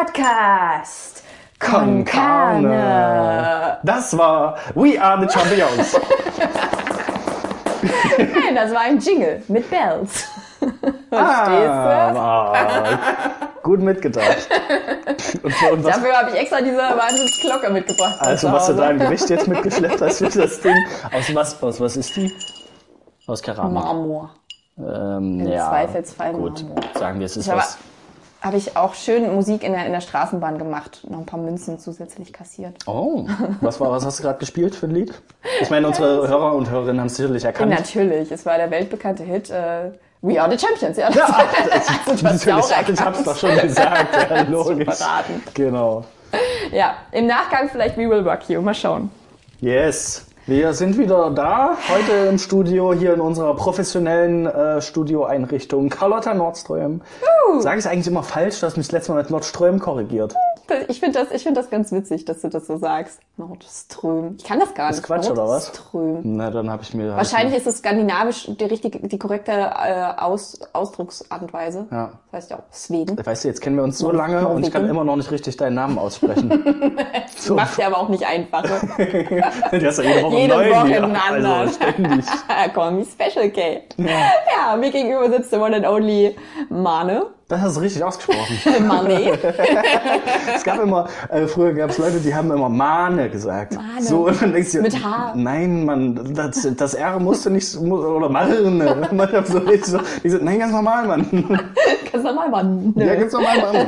Podcast. Con Carne. Das war We Are the Champions. Nein, das war ein Jingle mit Bells. ah, ah, gut mitgedacht. Und für uns Dafür habe ich extra diese Wahnsinnsglocke mitgebracht. Also was du da im Gewicht jetzt mitgeschleppt hast für das Ding. Aus was, aus was ist die? Aus Keramik. Marmor. Ähm, Im ja, Zweifelsfall gut. Marmor. Sagen wir, es ist habe was. Hab ich auch schön Musik in der, in der Straßenbahn gemacht. Noch ein paar Münzen zusätzlich kassiert. Oh, was war, was hast du gerade gespielt für ein Lied? Ich meine, unsere Hörer und Hörerinnen haben es sicherlich erkannt. Natürlich, es war der weltbekannte Hit äh, We Are the Champions. Ja, das, Ja, das, das, Natürlich, ich hab's doch schon gesagt. Ja, logisch. Genau. Ja, im Nachgang vielleicht We Will Rock You. Mal schauen. Yes. Wir sind wieder da, heute im Studio, hier in unserer professionellen äh, Studioeinrichtung. Carlotta Nordström. Sage ich eigentlich immer falsch, dass mich das letzte Mal mit Nordström korrigiert? Ich finde das, ich find das ganz witzig, dass du das so sagst. Nordström. Ich kann das gar nicht. Ist Quatsch, oder was? Nordström. Na, dann habe ich mir... Wahrscheinlich ist es skandinavisch die richtige, die korrekte äh, Aus, Ausdrucksart und Weise. Ja. Das heißt ja auch Schweden. Weißt du, jetzt kennen wir uns so lange und ich kann immer noch nicht richtig deinen Namen aussprechen. so. Macht ja aber auch nicht einfacher. Du hast ja jede Woche Jede neuen Woche hier. einen. Also ständig. Call me Special K. Ja. mir gegenüber sitzt der one and only Mane. Das hast du richtig ausgesprochen. Mane. Es gab immer, äh, früher gab es Leute, die haben immer Mane gesagt. Mane. So, und dann denkst du, Mit H. Nein, Mann, das, das R musste nicht, oder Marne. Man hat so richtig so, die so, nein, ganz normal, Mann. Ganz normal, Mann. Ja, ganz normal, Mann.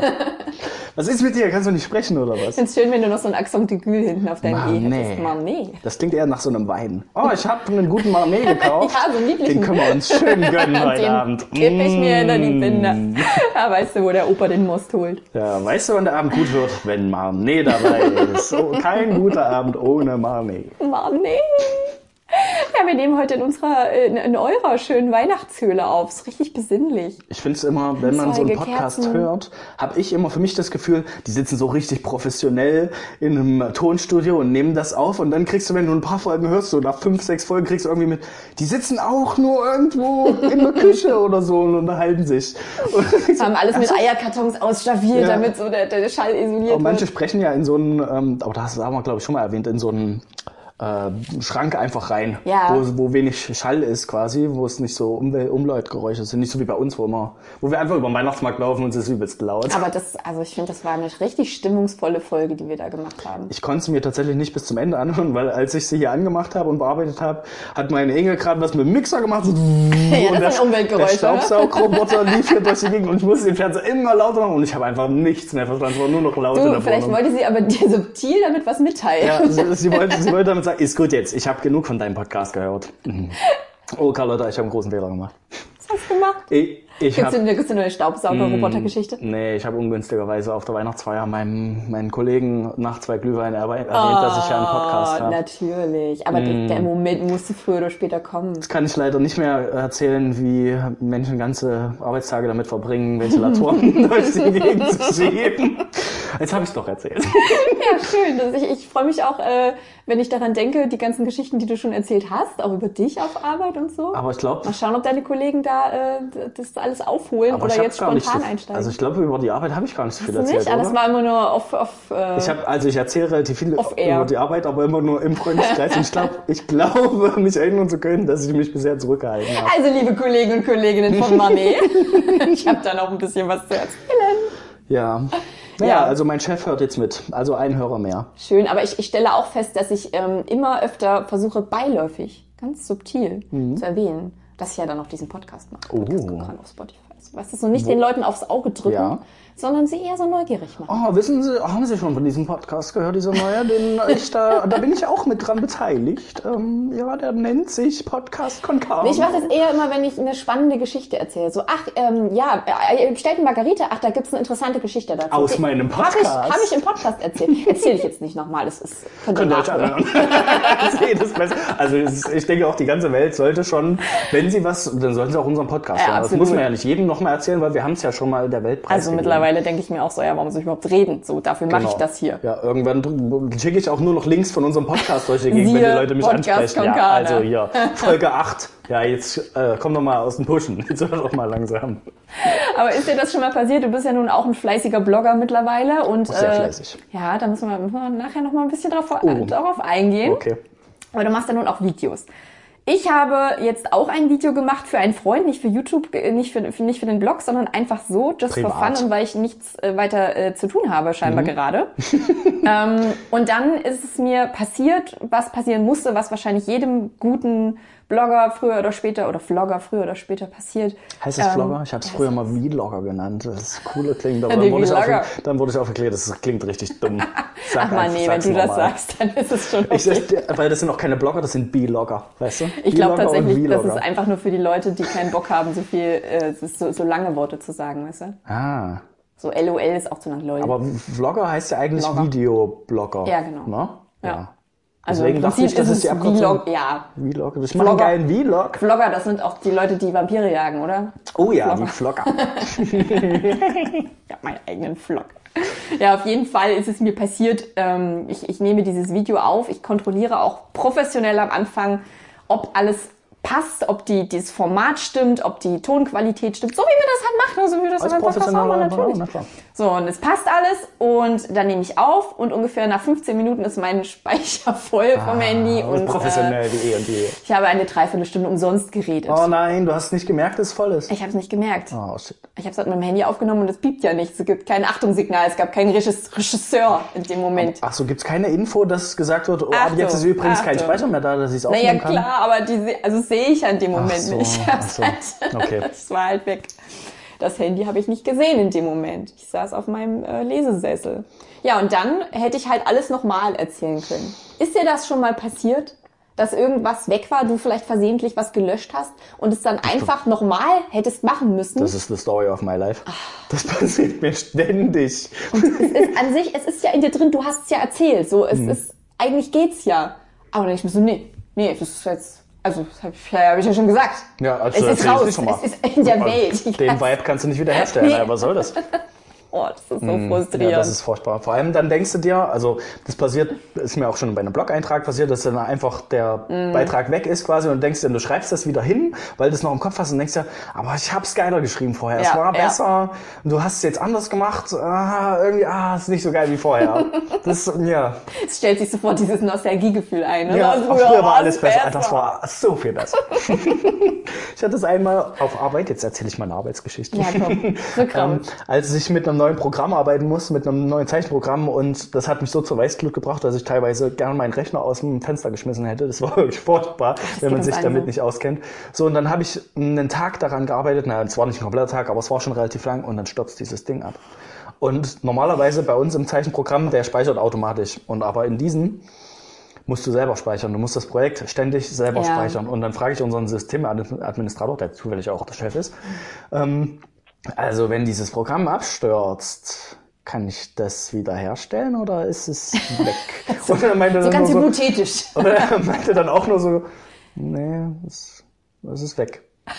Was ist mit dir? Kannst du nicht sprechen, oder was? Ich find's schön, wenn du noch so ein Accent d'aigu hinten auf deinem E Manet. hättest. Manet. Das klingt eher nach so einem Wein. Oh, ich habe einen guten Marnet gekauft. Ja, so einen lieblichen. Den können wir uns schön gönnen heute Den Abend. kipp ich mir hinter die Mm. Binde. Ja, weißt du, wo der Opa den Most holt. Ja, weißt du, wann der Abend gut wird? Wenn Marnet dabei ist. So, kein guter Abend ohne Marnet. Manet. Ja, wir nehmen heute in unserer, in, in eurer schönen Weihnachtshöhle auf. Ist richtig besinnlich. Ich finde es immer, wenn man so einen Podcast Kerzen. hört, habe ich immer für mich das Gefühl, die sitzen so richtig professionell in einem Tonstudio und nehmen das auf und dann kriegst du, wenn du ein paar Folgen hörst, so nach fünf, sechs Folgen kriegst du irgendwie mit, die sitzen auch nur irgendwo in der Küche oder so und unterhalten sich. Und Haben alles mit Eierkartons ausstaffiert, Ja. damit so der, der Schall isoliert Aber manche wird. sprechen ja in so einen, ähm, aber das haben wir glaube ich schon mal erwähnt, in so einen äh, Schrank einfach rein, Ja. wo, wo wenig Schall ist quasi, wo es nicht so Umwel Umleutgeräusche sind, nicht so wie bei uns, wo immer, wo wir einfach über den Weihnachtsmarkt laufen und es ist übelst laut. Aber das, also ich finde, das war eine richtig stimmungsvolle Folge, die wir da gemacht haben. Ich konnte sie mir tatsächlich nicht bis zum Ende anhören, weil als ich sie hier angemacht habe und bearbeitet habe, hat meine Engel gerade was mit dem Mixer gemacht. So, Ja, und das Der oder? Staubsaugroboter lief hier durch die Gegend und ich musste den Fernseher immer lauter machen und ich habe einfach nichts mehr verstanden. Es war nur noch laut in Du, der vielleicht wollte sie aber dir subtil damit was mitteilen. Ja, sie, sie, wollte, sie wollte damit sagen, ist gut jetzt, ich habe genug von deinem Podcast gehört. Mhm. Oh, Carlotta, ich habe einen großen Fehler gemacht. Was hast du gemacht? Ich, ich Gibt's eine, gibt's eine Staubsauger-Roboter-Geschichte? Nee, ich habe ungünstigerweise auf der Weihnachtsfeier meinem, meinen Kollegen nach zwei Glühwein erwähnt, dass ich ja einen Podcast Oh, habe. natürlich. Aber der- der Moment musste früher oder später kommen. Jetzt kann ich leider nicht mehr erzählen, wie Menschen ganze Arbeitstage damit verbringen, Ventilatoren durch die Gegend zu schieben. Jetzt habe ich es doch erzählt. Ja, schön. Das, ich ich freue mich auch, äh, wenn ich daran denke, die ganzen Geschichten, die du schon erzählt hast, auch über dich auf Arbeit und so. Aber ich glaube, Mal schauen, ob deine Kollegen da äh, das alles aufholen aber oder hab jetzt spontan einsteigen. also ich glaube über die Arbeit habe ich gar nicht so viel erzählt, nicht? Ah, das oder? war immer nur auf, auf äh, Ich habe also ich erzähle relativ viel über die Arbeit, aber immer nur im Freundeskreis. Und ich glaube, ich glaube, mich erinnern zu können, dass ich mich bisher zurückgehalten habe. Also, liebe Kollegen und Kolleginnen von Manet, ich habe da noch ein bisschen was zu erzählen. Ja. Naja, Ja. also mein Chef hört jetzt mit. Also ein Hörer mehr. Schön, aber ich, ich stelle auch fest, dass ich ähm, immer öfter versuche, beiläufig, ganz subtil zu erwähnen, dass ich ja dann auch diesen Podcast mache. Oh. Podcast auf Spotify. Weißt du, so nicht den Leuten aufs Auge drücken, Ja. Sondern sie eher so neugierig machen. Oh, wissen Sie, haben Sie schon von diesem Podcast gehört, dieser neue? Den ich da, da bin ich auch mit dran beteiligt. Ähm, ja, der nennt sich Podcast Konkar. Ich mache das eher immer, wenn ich eine spannende Geschichte erzähle. So, ach, ähm, ja, äh, ihr bestellt eine Margarita, ach, da gibt's eine interessante Geschichte dazu. Aus meinem Habe ich, Podcast. hab ich im Podcast erzählt. Erzähle ich jetzt nicht nochmal, das ist, könnt ihr Könnt ihr euch anhören. Also ich denke auch, die ganze Welt sollte schon, wenn sie was, dann sollten sie auch unseren Podcast Ja, hören. Das muss man ja nicht jedem nochmal erzählen, weil wir haben es ja schon mal der Weltpreis Also gegeben. Mittlerweile denke ich mir auch so, ja, warum soll ich überhaupt reden? So, dafür mache ich Genau. das hier. Ja, irgendwann schicke ich auch nur noch Links von unserem Podcast durch die Gegend, wenn die Leute mich Podcast ansprechen. Ja, also hier, Folge 8. Ja, jetzt äh, komm doch mal aus dem Pushen. Jetzt hör doch mal langsam. Aber ist dir das schon mal passiert? Du bist ja nun auch ein fleißiger Blogger mittlerweile und Sehr äh, fleißig. Ja, da müssen wir, müssen wir nachher noch mal ein bisschen drauf, Oh. äh, darauf eingehen. Okay. Aber du machst ja nun auch Videos. Ich habe jetzt auch ein Video gemacht für einen Freund, nicht für YouTube, äh, nicht für, für, nicht für den Blog, sondern einfach so, just for Privat. fun und weil ich nichts äh, weiter äh, zu tun habe, Mhm. scheinbar gerade. ähm, und dann ist es mir passiert, was passieren musste, was wahrscheinlich jedem guten Blogger früher oder später oder Vlogger früher oder später passiert. Heißt das Ähm, Vlogger? Ich habe es früher mal Vlogger genannt. Das ist cooler klingt, aber dann wurde, ich auf, dann wurde ich aufgeklärt, das klingt richtig dumm. Sag Ach man, nee, wenn du das sagst, dann ist es schon okay. Ich, weil das sind auch keine Blogger, das sind B-Logger, weißt du? Ich glaube tatsächlich, das ist einfach nur für die Leute, die keinen Bock haben, so viel, äh, so, so lange Worte zu sagen, weißt du? Ah, So LOL ist auch zu lang, LOL. aber Vlogger heißt ja eigentlich Blogger. Videoblogger. Ja, genau. Ne? Ja. Also Deswegen im Prinzip ich, das ist ist die Abkürzung. Vlog, ja. Vlog. Ich mache einen Vlogger. geilen Vlog. Vlogger, das sind auch die Leute, die Vampire jagen, oder? Oh ja, die Vlogger. Ich habe meinen eigenen Vlog. Ja, auf jeden Fall ist es mir passiert. Ähm, ich, ich nehme dieses Video auf. Ich kontrolliere auch professionell am Anfang, ob alles passt, ob die, dieses Format stimmt, ob die Tonqualität stimmt. So wie wir das halt machen, so wie wir das Als in Podcast auch machen, natürlich. na klar. So, und es passt alles und dann nehme ich auf und ungefähr nach 15 Minuten ist mein Speicher voll vom Handy Ah, und äh, professionell wie eh und je. ich habe eine Dreiviertelstunde umsonst geredet. Oh nein, du hast nicht gemerkt, dass es voll ist. Ich habe es nicht gemerkt. Oh shit. Ich habe es halt mit dem Handy aufgenommen und es piept ja nichts. Es gibt kein Achtungssignal, es gab keinen Regis- Regisseur in dem Moment. Ach so, gibt's keine Info, dass gesagt wird, oh, Achtung, jetzt ist übrigens kein Achtung. Speicher mehr da, dass ich es Naja, aufnehmen kann? klar, aber die, also das sehe ich ja in dem Moment so, nicht. Ich hab's so. halt, Okay. es war halt weg. Das Handy habe ich nicht gesehen in dem Moment. Ich saß auf meinem äh, Lesesessel. Ja, und dann hätte ich halt alles nochmal erzählen können. Ist dir das schon mal passiert? Dass irgendwas weg war, du vielleicht versehentlich was gelöscht hast und es dann einfach nochmal hättest machen müssen? Das ist the story of my life. Ah. Das passiert mir ständig. es ist an sich, es ist ja in dir drin, du hast es ja erzählt. So, es ist, eigentlich geht's ja. Aber dann ich mir so, nee, nee, das ist jetzt, also, das habe ich, ja, hab ich ja schon gesagt. Ja, also es ist raus, es ist in der Welt. Den Vibe kannst du nicht wiederherstellen. Nee. Was soll das? Oh, das ist so Ja, frustrierend. das ist furchtbar. Vor allem dann denkst du dir, also das passiert, ist mir auch schon bei einem Blog-Eintrag passiert, dass dann einfach der Mhm. Beitrag weg ist quasi und denkst dir, du schreibst das wieder hin, weil du es noch im Kopf hast und denkst dir, aber ich hab's geiler geschrieben vorher. es Ja, war ja. besser, du hast es jetzt anders gemacht, ah, irgendwie, ah, ist nicht so geil wie vorher. das, ja. es stellt sich sofort dieses Nostalgiegefühl ein. Ne? Ja, früher, früher war alles besser. Das war so viel besser. ich hatte es einmal auf Arbeit, jetzt erzähle ich meine Arbeitsgeschichte. Ja, komm, Rückgrat. ähm, als ich mit einem neuen Programm arbeiten musste, mit einem neuen Zeichenprogramm und das hat mich so zur Weißglut gebracht, dass ich teilweise gerne meinen Rechner aus dem Fenster geschmissen hätte. Das war wirklich furchtbar, wenn man sich damit so. nicht auskennt. So, und dann habe ich einen Tag daran gearbeitet, na, es war nicht ein kompletter Tag, aber es war schon relativ lang und dann stürzt dieses Ding ab. Und normalerweise bei uns im Zeichenprogramm, der speichert automatisch. Und aber in diesem musst du selber speichern. Du musst das Projekt ständig selber Ja. speichern. Und dann frage ich unseren Systemadministrator, der zufällig auch der Chef ist, ähm, also wenn dieses Programm abstürzt, kann ich das wiederherstellen oder ist es weg? und er meinte so ganz so, hypothetisch. und er meinte dann auch nur so, nee, es, es ist weg.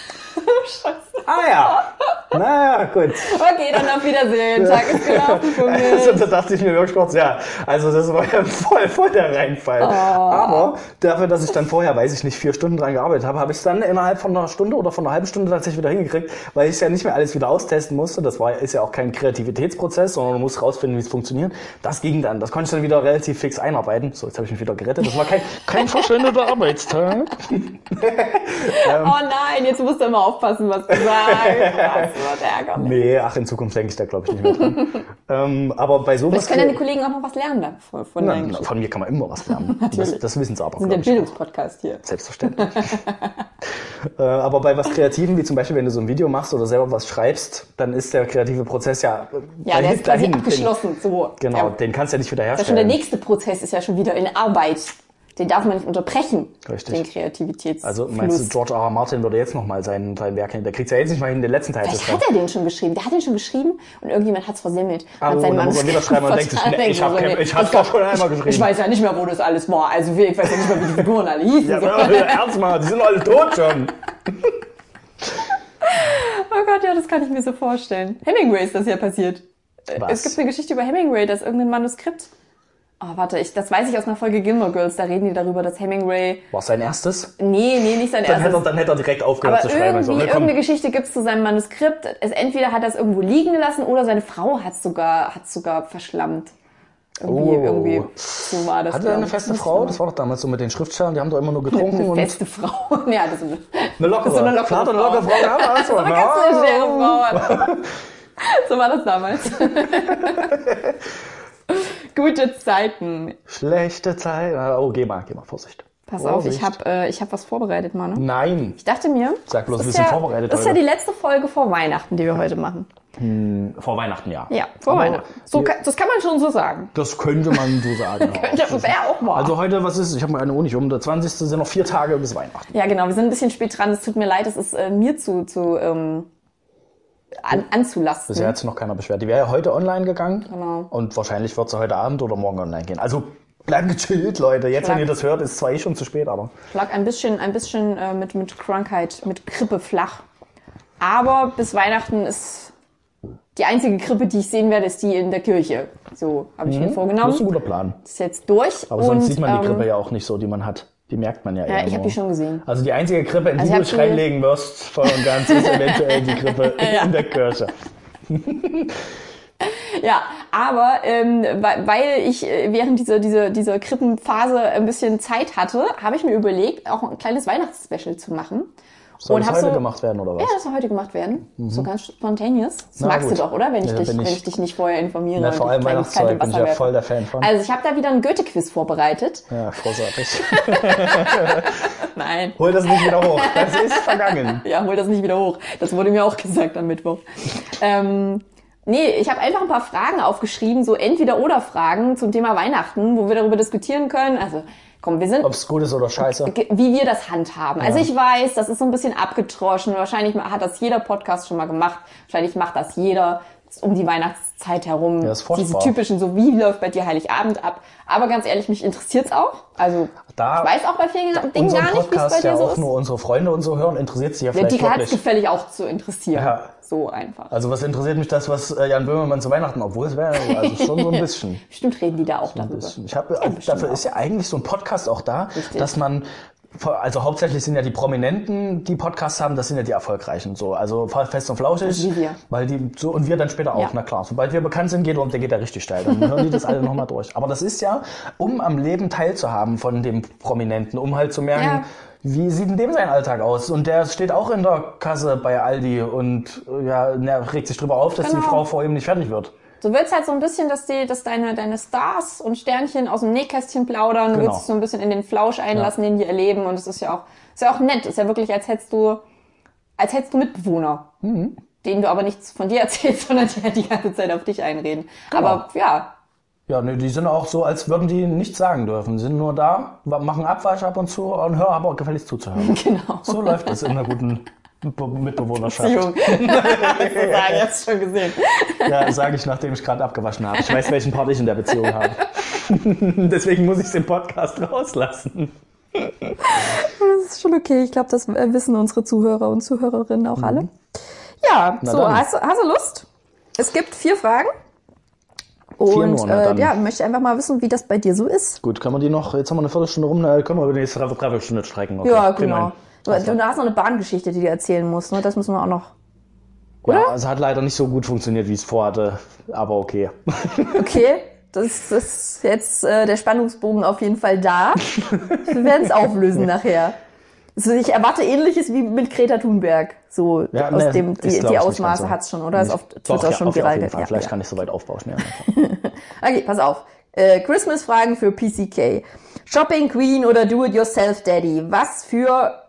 Ah ja, naja, gut. Okay, dann auf Wiedersehen. Tag ist gelaufen für Also mich. da dachte ich mir wirklich kurz, ja, also das war ja voll, voll der Reinfall. Oh. Aber dafür, dass ich dann vorher, weiß ich nicht, vier Stunden dran gearbeitet habe, habe ich es dann innerhalb von einer Stunde oder von einer halben Stunde tatsächlich wieder hingekriegt, weil ich ja nicht mehr alles wieder austesten musste. Das war, ist ja auch kein Kreativitätsprozess, sondern du musst rausfinden, wie es funktioniert. Das ging dann. Das konnte ich dann wieder relativ fix einarbeiten. So, jetzt habe ich mich wieder gerettet. Das war kein, kein verschwendeter Arbeitstag. Oh nein, jetzt musst du immer aufpassen, was du sagst. Wird ärgerlich. Nee, ach, in Zukunft denke ich da, glaube ich, nicht mehr dran. ähm, aber bei sowas... Vielleicht können deine Kollegen auch noch was lernen da von, von Na, von mir kann man immer was lernen. Das, das wissen sie aber, Wir sind der. Bildungspodcast hier. Selbstverständlich. äh, aber bei was Kreativen, wie zum Beispiel, wenn du so ein Video machst oder selber was schreibst, dann ist der kreative Prozess ja Ja, der ist quasi dahin. abgeschlossen. So. Genau, Ja. den kannst du ja nicht Das ist schon der wiederherstellen. nächste Prozess, ist ja schon wieder in Arbeit. Den darf man nicht unterbrechen. Richtig. Den Kreativitätsfluss. Also meinst du, George R. R. Martin würde jetzt nochmal sein, sein Werk hin? Der kriegt ja jetzt nicht mal hin, den letzten Teil zu Vielleicht schreiben. hat er den schon geschrieben. Der hat den schon geschrieben und irgendjemand hat es versemmelt. Ah, oh, sein dann muss er wieder schreiben und denkt sich, nee, ich hab Denkt kein- so, ich hab's doch schon einmal geschrieben. Ich weiß ja nicht mehr, wo das alles war. Also ich weiß ja nicht mehr, wie die Figuren alle hießen. Ja, So. ernst mal, die sind alle tot schon. Oh Gott, ja, das kann ich mir so vorstellen. Hemingway ist das ja passiert. Äh, Was? Es gibt eine Geschichte über Hemingway, dass irgendein Manuskript. Oh, warte, ich, das weiß ich aus einer Folge Gilmore Girls. Da reden die darüber, dass Hemingway. War sein erstes? Nee, nee, nicht sein Dann hätte, er, erstes. dann hätte er direkt aufgehört Aber zu schreiben. irgendwie, Also, ne, irgendeine Geschichte gibt's zu seinem Manuskript. Es, entweder hat er es irgendwo liegen gelassen oder seine Frau hat sogar, hat sogar verschlammt. Irgendwie, Oh. irgendwie. So war das. Hatte er eine feste Frau? Das war doch damals so mit den Schriftstellern, die haben doch immer nur getrunken Eine feste Frau. ja, das ist eine, eine lockere. so eine lockere Klar, eine Frau. lockere Frau. Ja, war das so. eine ganz Frau. so war das damals. Gute Zeiten. Schlechte Zeit. Oh, geh mal, geh mal, Vorsicht. Pass auf, Vorsicht. ich habe äh, ich hab was vorbereitet, Manu. Nein. Ich dachte mir, Sag bloß, das wir ist sind ja, vorbereitet Das ist ja heute. die letzte Folge vor Weihnachten, die wir heute machen. Vor Weihnachten, ja. Ja, vor Aber Weihnachten. So, wir- das kann man schon so sagen. Das könnte man so sagen. ja. Könnte wäre auch mal. Also heute, was ist? Ich habe mir eine Uni um. Der 20. sind noch vier Tage bis Weihnachten. ja, genau. Wir sind ein bisschen spät dran. Es tut mir leid, es ist äh, mir zu, zu ähm, an, anzulasten. Bisher hat sich noch keiner beschwert. Die wäre ja heute online gegangen. Genau. Und wahrscheinlich wird sie heute Abend oder morgen online gehen. Also bleibt gechillt, Leute. Jetzt, Schlag. wenn ihr das hört, ist zwar eh schon zu spät, aber. Schlag ein bisschen, ein bisschen äh, mit, mit Krankheit, mit Grippe flach. Aber bis Weihnachten ist die einzige Grippe, die ich sehen werde, ist die in der Kirche. So habe ich mir Das ist vorgenommen. ein guter Plan. ist jetzt durch. Aber und, sonst sieht man die ähm, Grippe ja auch nicht so, die man hat. Die merkt man ja Ja, eher ich habe nur. die schon gesehen. Also die einzige Grippe, in die Also ich du hab die- reinlegen wirst, voll und ganz, ist eventuell die Grippe in der Kirche. Ja, aber ähm, weil, weil ich äh, während dieser, dieser, dieser Krippenphase ein bisschen Zeit hatte, habe ich mir überlegt, auch ein kleines Weihnachtsspecial zu machen. Soll Und das heute so- gemacht werden, oder was? Ja, das soll heute gemacht werden. So ganz spontaneous. Das Na magst gut. du doch, oder? Wenn ich, Ja, dich, bin wenn ich- ich dich nicht vorher informiere. Na, vor allem Weihnachtszeug bin ich ja voll der Fan von. Also ich habe da wieder ein Goethe-Quiz vorbereitet. Ja, großartig. Nein. Hol das nicht wieder hoch. Das ist vergangen. Ja, hol das nicht wieder hoch. Das wurde mir auch gesagt am Mittwoch. Ähm, nee, ich habe einfach ein paar Fragen aufgeschrieben, so Entweder-Oder-Fragen zum Thema Weihnachten, wo wir darüber diskutieren können. Also, komm, wir sind Ob es gut ist oder scheiße. wie wir das handhaben. Also ich weiß, das ist so ein bisschen abgetroschen. Wahrscheinlich hat das jeder Podcast schon mal gemacht. Wahrscheinlich macht das jeder um die Weihnachtszeit herum. Ja, ist Diese typischen, so wie läuft bei dir Heiligabend ab. Aber ganz ehrlich, mich interessiert's auch. Also Da ich weiß auch bei vielen Dingen gar nicht, wie es bei Podcast dir ja so auch ist. nur unsere Freunde und so hören, interessiert sich ja Ja, vielleicht die hat es wirklich. gefällig auch zu interessieren. Ja. So einfach. Also was interessiert mich das, was äh, Jan Böhmermann zu Weihnachten, obwohl es wäre also schon so ein bisschen. Bestimmt reden die da auch darüber. bisschen. Ich habe bestimmt dafür auch. ist ja eigentlich so ein Podcast auch da, Richtig. dass man also hauptsächlich sind ja die Prominenten, die Podcasts haben, das sind ja die erfolgreichen so, also fest und flauschig, Also wie wir. weil die so und wir dann später auch, Ja. na klar, sobald wir bekannt sind, geht der geht der richtig steil, dann hören die das alle nochmal durch. Aber das ist ja, um am Leben teilzuhaben von dem Prominenten, um halt zu merken, Ja. wie sieht denn dem sein Alltag aus? Und der steht auch in der Kasse bei Aldi und ja, regt sich drüber auf, dass die Genau. Frau vor ihm nicht fertig wird. Du willst halt so ein bisschen, dass die, dass deine, deine Stars und Sternchen aus dem Nähkästchen plaudern. Du Genau. willst dich so ein bisschen in den Flausch einlassen, den die erleben. Und es ist ja auch, ist ja auch nett. Ist ja wirklich, als hättest du, als hättest du Mitbewohner. Mhm. Denen du aber nichts von dir erzählst, sondern die halt die ganze Zeit auf dich einreden. Genau. Aber ja, Ja, ne, die sind auch so, als würden die nichts sagen dürfen. Sind nur da, machen Abwasch ab und zu und hör aber gefälligst zuzuhören. genau. So läuft es in einer guten Mitbewohnerschaft. Beziehung. das sagen, jetzt schon gesehen. Ja, sage ich, nachdem ich gerade abgewaschen habe. Ich weiß, welchen Part ich in der Beziehung habe. Deswegen muss ich den Podcast rauslassen. Das ist schon okay. Ich glaube, das äh, wissen unsere Zuhörer und Zuhörerinnen auch alle. Ja, so, dann. hast, hast du Lust? Es gibt vier Fragen. Und äh, ja, möchte einfach mal wissen, wie das bei dir so ist. Gut, können wir die noch, jetzt haben wir eine Viertelstunde rum, na, können wir über die nächste Dreiviertel- Dreiviertelstunde strecken. Okay, Ja, genau. Du, du hast noch eine Bahngeschichte, die du erzählen musst, ne? Das müssen wir auch noch. Ja, also hat leider nicht so gut funktioniert, wie ich es vorhatte, aber okay. Okay, das, das ist jetzt äh, der Spannungsbogen auf jeden Fall da. Wir werden es auflösen nachher. Also ich erwarte ähnliches wie mit Greta Thunberg. So Ja, aus ne, dem, die, die nicht Ausmaße hat's schon, oder? Ist auf Nicht- Twitter Doch, ja, schon viral gegangen. Vielleicht Ja. kann ich so weit aufbauschen. Ja. Okay, pass auf. Äh, Christmas-Fragen für PCK. Shopping Queen oder Do-it-yourself Daddy? Was für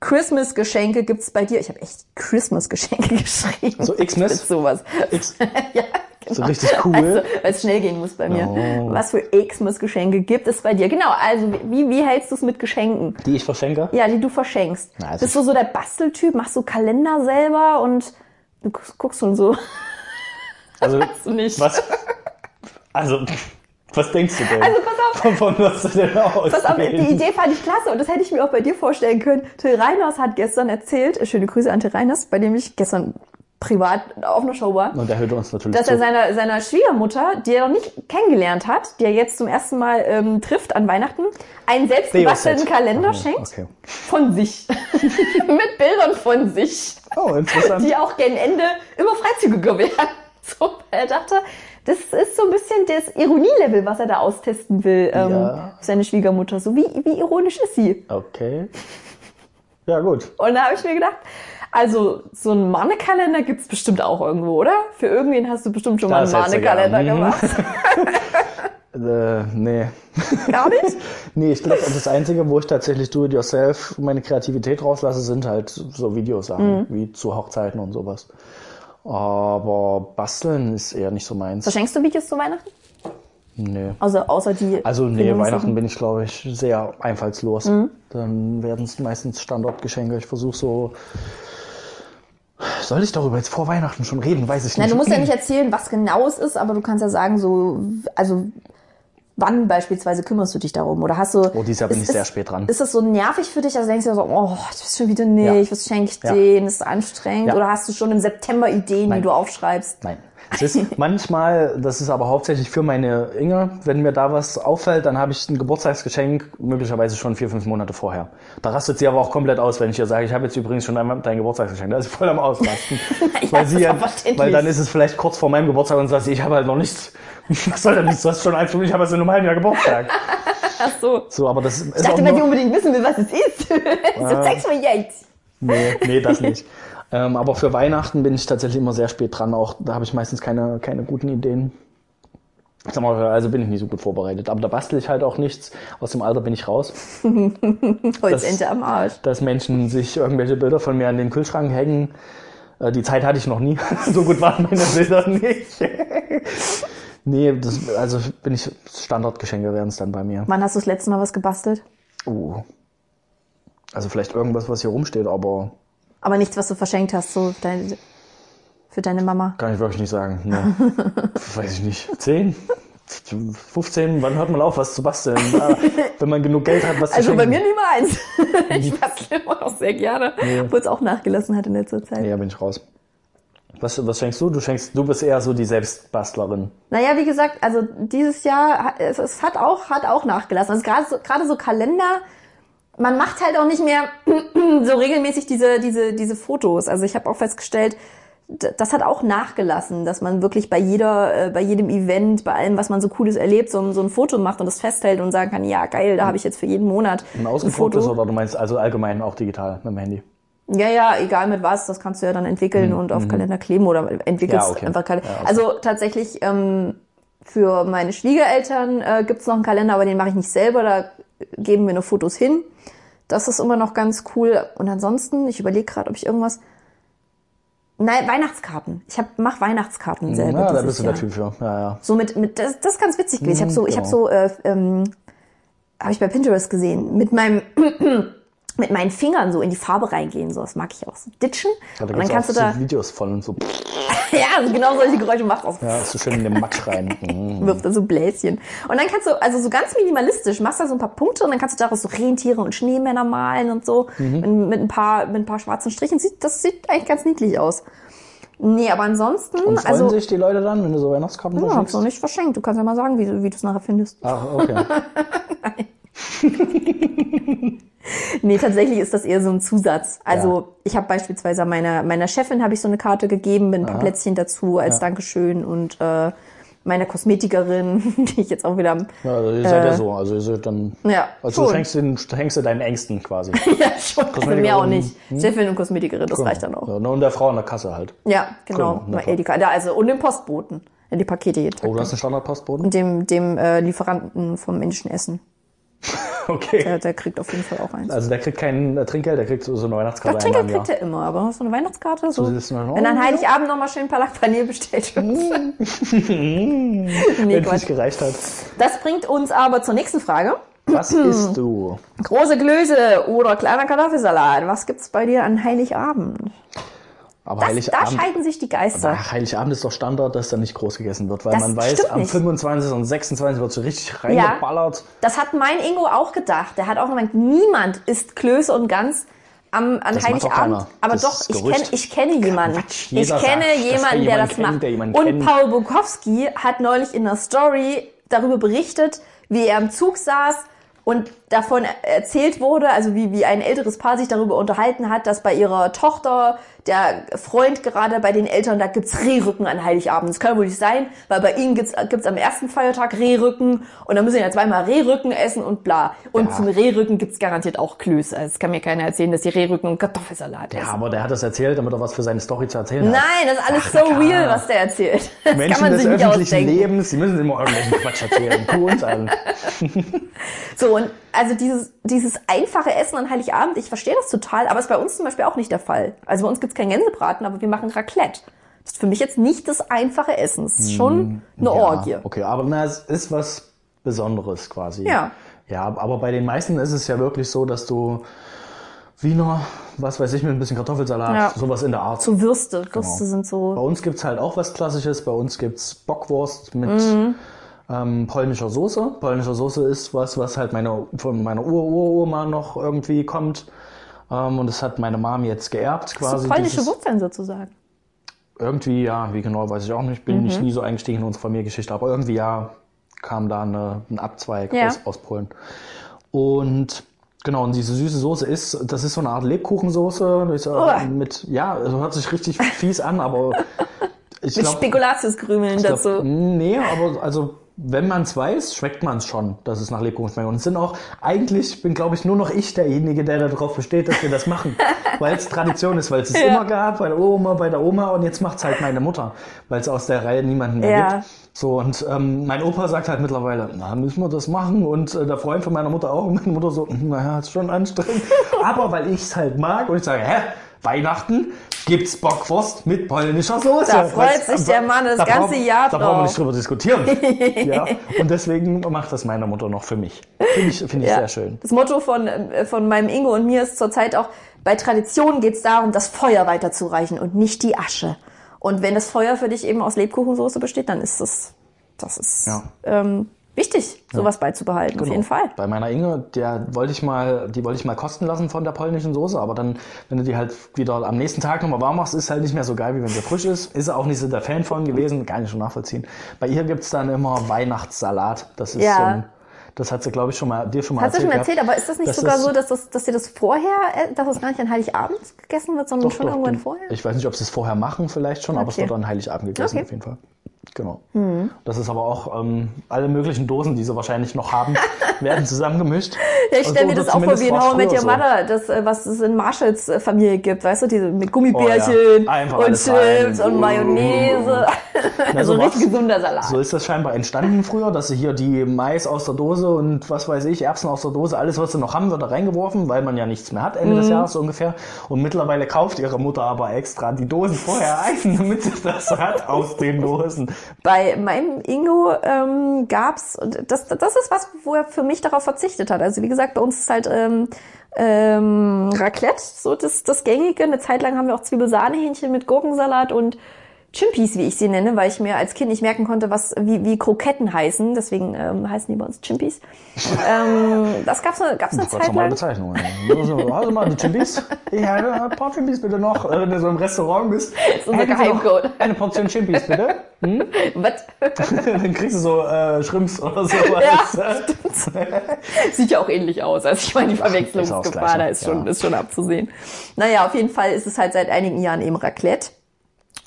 Christmas-Geschenke gibt's bei dir? Ich habe echt Christmas-Geschenke geschrieben. So Xmas? Sowas. X, ja, so richtig cool. Also, weil es schnell gehen muss bei mir. Oh. Was für Xmas-Geschenke gibt es bei dir? Genau, also wie, wie hältst du es mit Geschenken? Die ich verschenke. Ja, die du verschenkst. Na, also Bist du so der Basteltyp? Machst du Kalender selber und du guckst, schon so. Also, du nicht. was? Also, Was denkst du denn? Also pass auf. Von, von was du denn aus? Pass auf, die Idee fand ich klasse und das hätte ich mir auch bei dir vorstellen können. Till Reiners hat gestern erzählt, äh, schöne Grüße an Till Reiners, bei dem ich gestern privat auf einer Show war, Und er hört uns natürlich dass er seiner, seiner Schwiegermutter, die er noch nicht kennengelernt hat, die er jetzt zum ersten Mal ähm, trifft an Weihnachten, einen selbstgebastelten. Kalender nee, schenkt okay. von sich. Mit Bildern von sich. Oh, interessant. die auch gen Ende immer freizügiger werden. So, er dachte, das ist so ein bisschen das Ironielevel, was er da austesten will, ähm, Ja. seine Schwiegermutter. So, wie, wie ironisch ist sie? Okay. Ja, gut. Und da habe ich mir gedacht, also so einen Mannekalender gibt's bestimmt auch irgendwo, oder? Für irgendwen hast du bestimmt schon mal einen Mannekalender. Mhm. gemacht. Äh, nee. Gar nicht? Nee, ich glaube, das Einzige, wo ich tatsächlich do-it-yourself meine Kreativität rauslasse, sind halt so Videosachen, Mhm. wie zu Hochzeiten und sowas. Aber basteln ist eher nicht so meins. Verschenkst du Videos zu Weihnachten? Nee. Also außer die. Also nee? Weihnachten bin ich, glaube ich, sehr einfallslos. Mhm. Dann werden es meistens Standortgeschenke. Ich versuche so... Soll ich darüber jetzt vor Weihnachten schon reden? Weiß ich Nein, nicht. du musst ja nicht erzählen, was genau es ist, aber du kannst ja sagen, so, also wann beispielsweise kümmerst du dich darum? Oder hast du. Oh, dieses Jahr bin ist- ich sehr ist- spät dran. Ist das so nervig für dich? Also denkst du dir so, oh, das ist schon wieder nicht, Ja. was schenke ich Ja. denen? Das ist anstrengend. Ja. Oder hast du schon im September Ideen, Nein. die du aufschreibst? Nein. Es ist manchmal, das ist aber hauptsächlich für meine Inge, wenn mir da was auffällt, dann habe ich ein Geburtstagsgeschenk, möglicherweise schon vier, fünf Monate vorher. Da rastet sie aber auch komplett aus, wenn ich ihr sage, ich habe jetzt übrigens schon einmal dein Geburtstagsgeschenk. Da ist sie voll am Ausrasten. weil, sie ja, weil dann ist es vielleicht kurz vor meinem Geburtstag und sagt, ich habe halt noch nichts. Was soll denn nichts? Du hast schon ein Stunde, ich habe erst in einem halben Jahr Geburtstag. Ach so. So, aber das ist Ich dachte, auch wenn sie unbedingt wissen will, was es ist. so zeig's mir jetzt. Nee, nee, das nicht. Ähm, aber für Weihnachten bin ich tatsächlich immer sehr spät dran. Auch da habe ich meistens keine, keine guten Ideen. Sag mal, also bin ich nicht so gut vorbereitet. Aber da bastel ich halt auch nichts. Aus dem Alter bin ich raus. Holzente am Arsch. Dass Menschen sich irgendwelche Bilder von mir an den Kühlschrank hängen. Äh, Die Zeit hatte ich noch nie. so gut waren meine Bilder nicht. nee, das, also bin ich, Standardgeschenke werden es dann bei mir. Wann hast du das letzte Mal was gebastelt? Uh. Also vielleicht irgendwas, was hier rumsteht, aber Aber nichts, was du verschenkt hast, so dein, für deine Mama. Kann ich wirklich nicht sagen. Nee. Weiß ich nicht. 10? 15? Wann hört man auf, was zu basteln? Ah, Wenn man genug Geld hat, was zu Also bei mir niemals. ich bastle immer noch sehr gerne, Nee. obwohl es auch nachgelassen hat in letzter Zeit. Da bin ich raus. Was, was schenkst du? Du schenkst, du bist eher so die Selbstbastlerin. Naja, wie gesagt, also dieses Jahr, hat- es, es hat auch, hat auch nachgelassen. Also gerade so, gerade so Kalender, man macht halt auch nicht mehr so regelmäßig diese, diese, diese Fotos. Also ich habe auch festgestellt, das hat auch nachgelassen, dass man wirklich bei jeder, äh, bei jedem Event, bei allem, was man so Cooles erlebt, so, ein- so ein Foto macht und das festhält und sagen kann, ja geil, da habe ich jetzt für jeden Monat Ein ausgedrucktes oder du meinst also allgemein auch digital mit dem Handy? Ja, ja, egal mit was, das kannst du ja dann entwickeln und auf Kalender kleben oder entwickelst Mhm. Ja, okay. einfach Kalender. Ja, okay. Also tatsächlich ähm, für meine Schwiegereltern äh, gibt's noch einen Kalender, aber den mache ich nicht selber, da geben wir nur Fotos hin. Das ist immer noch ganz cool. Und ansonsten, ich überlege gerade, ob ich irgendwas. Nein, Weihnachtskarten. Ich hab, mach Weihnachtskarten selber. Ja, da bist du Jahr. der Typ für. Ja, ja. So mit, mit das, das ist ganz witzig gewesen. Ich habe so, ich habe genau. so, äh, ähm, habe ich bei Pinterest gesehen, mit meinem mit meinen Fingern so in die Farbe reingehen. So, das mag ich auch. So ditchen. Ja, da und dann kannst du da, so Videos von und so. ja, also genau solche Geräusche macht auch. Ja, ist so schön in den Matsch rein. Wirft da so Bläschen. Und dann kannst du, also so ganz minimalistisch, machst da so ein paar Punkte und dann kannst du daraus so Rentiere und Schneemänner malen und so. Mhm. Mit, mit ein paar, mit ein paar schwarzen Strichen. Sieht, das sieht eigentlich ganz niedlich aus. Nee, aber ansonsten, Und freuen also, sich die Leute dann, wenn du so Weihnachtskarten ja, hab's verschickst? noch nicht verschenkt. Du kannst ja mal sagen, wie, du- wie du es nachher findest. Ach, okay. Nee, tatsächlich ist das eher so ein Zusatz. Also Ja. ich habe beispielsweise meiner, meiner Chefin habe ich so eine Karte gegeben mit ein paar Plätzchen dazu als Ja. Dankeschön und äh, meiner Kosmetikerin, die ich jetzt auch wieder am- Ja, also ihr seid ja Äh, so. Also ihr seid dann. Ja, Also du schon. schenkst, den, schenkst du deinen Ängsten quasi. ja schon, also mehr auch nicht. Kosmetikerin, Chefin und Kosmetikerin, das reicht dann auch. Ja, und der Frau an der Kasse halt. Ja, genau. Cool, Mal. Da, also und dem Postboten, die Pakete jeden Tag Oh, du hast einen Standardpostboten? und dem, dem äh, Lieferanten vom indischen Essen. Okay. Der, der kriegt auf jeden Fall auch eins. Also der kriegt kein Trinkgeld, der kriegt so, so eine Weihnachtskarte Doch, Trinkgeld kriegt er immer, aber so eine Weihnachtskarte, so. So ist wenn dann Heiligabend noch mal schön ein paar Lackpanel bestellt wird. nee, Wenn es nicht gereicht hat. Das bringt uns aber zur nächsten Frage. Was isst du? Große Klöße oder kleiner Kartoffelsalat. Was gibt's bei dir an Heiligabend? Aber Das, da Heiligabend, scheiden sich die Geister. Heiligabend ist doch Standard, dass da nicht groß gegessen wird, weil Das man weiß, am nicht. 25. und 26. wird so richtig reingeballert. Das hat mein Ingo auch gedacht. Der hat auch gemeint, niemand isst Klöße und Gans am, an Das Heiligabend. Aber Das doch, ich kenne ich kenne jemanden. Quatsch. Ich kenne sagt, jemanden, der jemanden das kennt, macht. der Und kennt. Paul Bukowski hat neulich in einer Story darüber berichtet, wie er im Zug saß und davon erzählt wurde, also wie, wie ein älteres Paar sich darüber unterhalten hat, dass bei ihrer Tochter der Freund gerade bei den Eltern, da gibt's Rehrücken an Heiligabend. Das kann wohl nicht sein, weil bei ihnen gibt's, gibt's am ersten Feiertag Rehrücken und dann müssen sie ja zweimal Rehrücken essen und bla. Und Ja. zum Rehrücken gibt's garantiert auch Klöße. Also es kann mir keiner erzählen, dass die Rehrücken und Kartoffelsalat Ja, essen. aber der hat das erzählt, damit er was für seine Story zu erzählen hat. Nein, das ist alles Ach, so klar. real, was der erzählt. Das Menschen kann man des sich nicht öffentlichen ausdenken. Lebens, die müssen immer irgendwelchen Quatsch erzählen. Guck uns an. So, und also dieses, dieses einfache Essen an Heiligabend, ich verstehe das total, aber ist bei uns zum Beispiel auch nicht der Fall. Also bei uns gibt's kein Gänsebraten, aber wir machen Raclette. Das ist für mich jetzt nicht das einfache Essen. Es ist schon eine Orgie. Ja, okay, aber na, es ist was Besonderes quasi. Ja. Ja, aber bei den meisten ist es ja wirklich so, dass du Wiener, was weiß ich, mit ein bisschen Kartoffelsalat, Ja. sowas in der Art. So Würste. Würste sind Bei so. uns gibt's halt auch was Klassisches. Bei uns gibt's Bockwurst mit Mhm. Ähm, polnischer Soße. Polnischer Soße ist was, was halt meine, von meiner Ur-Uroma noch irgendwie kommt. Ähm, und das hat meine Mom jetzt geerbt quasi. So polnische Wurzeln sozusagen. Irgendwie, ja, wie genau, weiß ich auch nicht. Bin Mhm. nicht nie so eingestiegen in unsere Familiengeschichte, aber irgendwie, ja, kam da eine, ein Abzweig Ja. aus, aus Polen. Und genau, und diese süße Soße ist, das ist so eine Art Lebkuchensoße. Das ist, äh, mit, ja, also hört sich richtig fies an, aber ich Mit glaube. Spekulatiuskrümeln Ich glaub, dazu. Nee, aber also wenn man es weiß, schmeckt man es schon, dass es nach Lebkuchen schmeckt. Und es sind auch, eigentlich bin, glaube ich, nur noch ich derjenige, der darauf besteht, dass wir das machen. weil es Tradition ist, weil es es Ja. immer gab, bei der Oma, bei der Oma und jetzt macht es halt meine Mutter, weil es aus der Reihe niemanden mehr Ja. gibt. So, und ähm, mein Opa sagt halt mittlerweile, na, müssen wir das machen? Und äh, der Freund von meiner Mutter auch. Und meine Mutter so, "Hm, naja, ist schon anstrengend. Aber weil ich es halt mag und ich sage, hä, Weihnachten gibt's Bockwurst mit polnischer Soße. Da freut sich der Mann das da ganze brauchen- Jahr Da brauchen wir drauf. nicht drüber diskutieren. ja. Und deswegen macht das meine Mutter noch für mich. Finde ich, finde ich Ja. sehr schön. Das Motto von, äh, von meinem Ingo und mir ist zurzeit auch, bei Traditionen geht es darum, das Feuer weiterzureichen und nicht die Asche. Und wenn das Feuer für dich eben aus Lebkuchensoße besteht, dann ist das, das ist Ja. ähm, wichtig, sowas beizubehalten, auf Genau. jeden Fall. Bei meiner Inge, der wollte ich mal, die wollte ich mal kosten lassen von der polnischen Soße, aber dann, wenn du die halt wieder am nächsten Tag nochmal warm machst, ist halt nicht mehr so geil, wie wenn sie frisch ist. Ist er auch nicht so der Fan von gewesen, kann ich schon nachvollziehen. Bei ihr gibt's dann immer Weihnachtssalat. Das ist Ja. so ein, das hat sie, glaube ich, schon mal, dir schon mal Hast du schon erzählt. erzählt, aber ist das nicht Das sogar so, dass, das, dass ihr das vorher, äh, dass das gar nicht an Heiligabend gegessen wird, sondern Doch, schon doch, irgendwann die- vorher? Ich weiß nicht, ob sie es vorher machen, vielleicht schon, aber es Okay. wird an Heiligabend gegessen, Okay. Auf jeden Fall. Genau. Das ist aber auch ähm, alle möglichen Dosen, die sie wahrscheinlich noch haben, werden zusammengemischt. Ja, ich stelle mir Also, das auch vor wie in How Met Your so. Mother, das, äh, was es in Marshalls äh, Familie gibt, weißt du, diese mit Gummibärchen Oh ja. Und Chips und Mayonnaise. Na, so so richtig gesunder Salat. So ist das scheinbar entstanden früher, dass sie hier die Mais aus der Dose und was weiß ich, Erbsen aus der Dose, alles was sie noch haben, wird da reingeworfen, weil man ja nichts mehr hat Ende des Mhm. Jahres so ungefähr. Und mittlerweile kauft ihre Mutter aber extra die Dosen vorher ein, damit sie das hat aus den Dosen. Bei meinem Ingo ähm, gab's, und das, das ist was, wo er für mich darauf verzichtet hat. Also wie gesagt, bei uns ist halt ähm, ähm, Raclette, so das, das Gängige. Eine Zeit lang haben wir auch Zwiebelsahnehähnchen mit Gurkensalat und Chimpis, wie ich sie nenne, weil ich mir als Kind nicht merken konnte, was wie, wie Kroketten heißen. Deswegen ähm, heißen die bei uns Chimpis. ähm, das gab's eine, gab's eine Zeit normale lang. Bezeichnung. ja. Also, mal die Chimpis. Ja, ein paar Chimpis bitte noch. Äh, Wenn du so im Restaurant bist. ist unser Geheimcode. Eine Portion Chimpis bitte. Was? Dann kriegst du so äh, Shrimps oder sowas. Ja, Sieht ja auch ähnlich aus. Also ich meine, die Ist das Verwechslungsgefahr, Gleiche, da ist schon, ja. ist schon abzusehen. Naja, auf jeden Fall ist es halt seit einigen Jahren eben Raclette.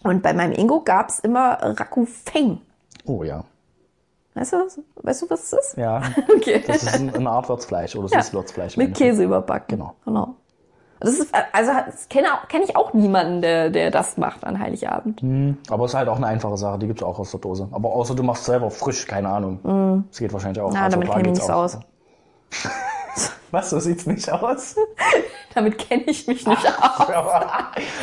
Und bei meinem Ingo gab's immer Rakufeng. Oh ja. Weißt du, was- weißt du, was das ist? Ja. Okay. Das ist ein- eine Art Würzfleisch oder Ja. Süßwürzfleisch. Mit. Käse überbacken. Genau. genau. Das ist, also das kenne kenne ich auch niemanden, der, der das macht an Heiligabend. Aber es ist halt auch eine einfache Sache, die gibt's auch aus der Dose. Aber außer du machst selber frisch, keine Ahnung. Das geht wahrscheinlich auch. Na, Also Mhm. damit kenne ich mich nicht so aus. Was, so sieht's nicht aus? Damit kenne ich mich nicht aus.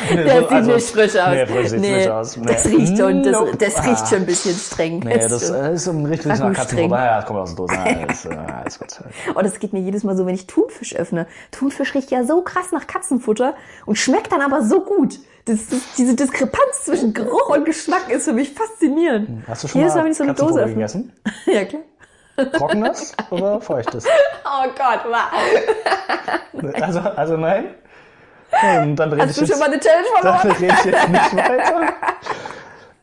nee, Der so- sieht also- nicht frisch aus. Nee, frisch sieht's nicht aus. Nee. Das riecht schon, das, das riecht Ah. schon ein bisschen streng. Nee, das du. äh, ist ein richtig nach streng. Ja, das kommt aus der Dose. Ja, das, äh, alles gut. Oh, das geht mir jedes Mal so, wenn ich Thunfisch öffne. Thunfisch riecht ja so krass nach Katzenfutter und schmeckt dann aber so gut. Das, das, diese Diskrepanz zwischen Geruch und Geschmack ist für mich faszinierend. Hast du schon Jedes mal Mal, wenn ich so eine Dose öffne. gegessen? Ja, klar. Trockenes oder feuchtes? Oh Gott, wow. Also, also nein? Und dann rede Hast ich du jetzt, schon mal eine Challenge dann verloren? rede ich jetzt nicht weiter.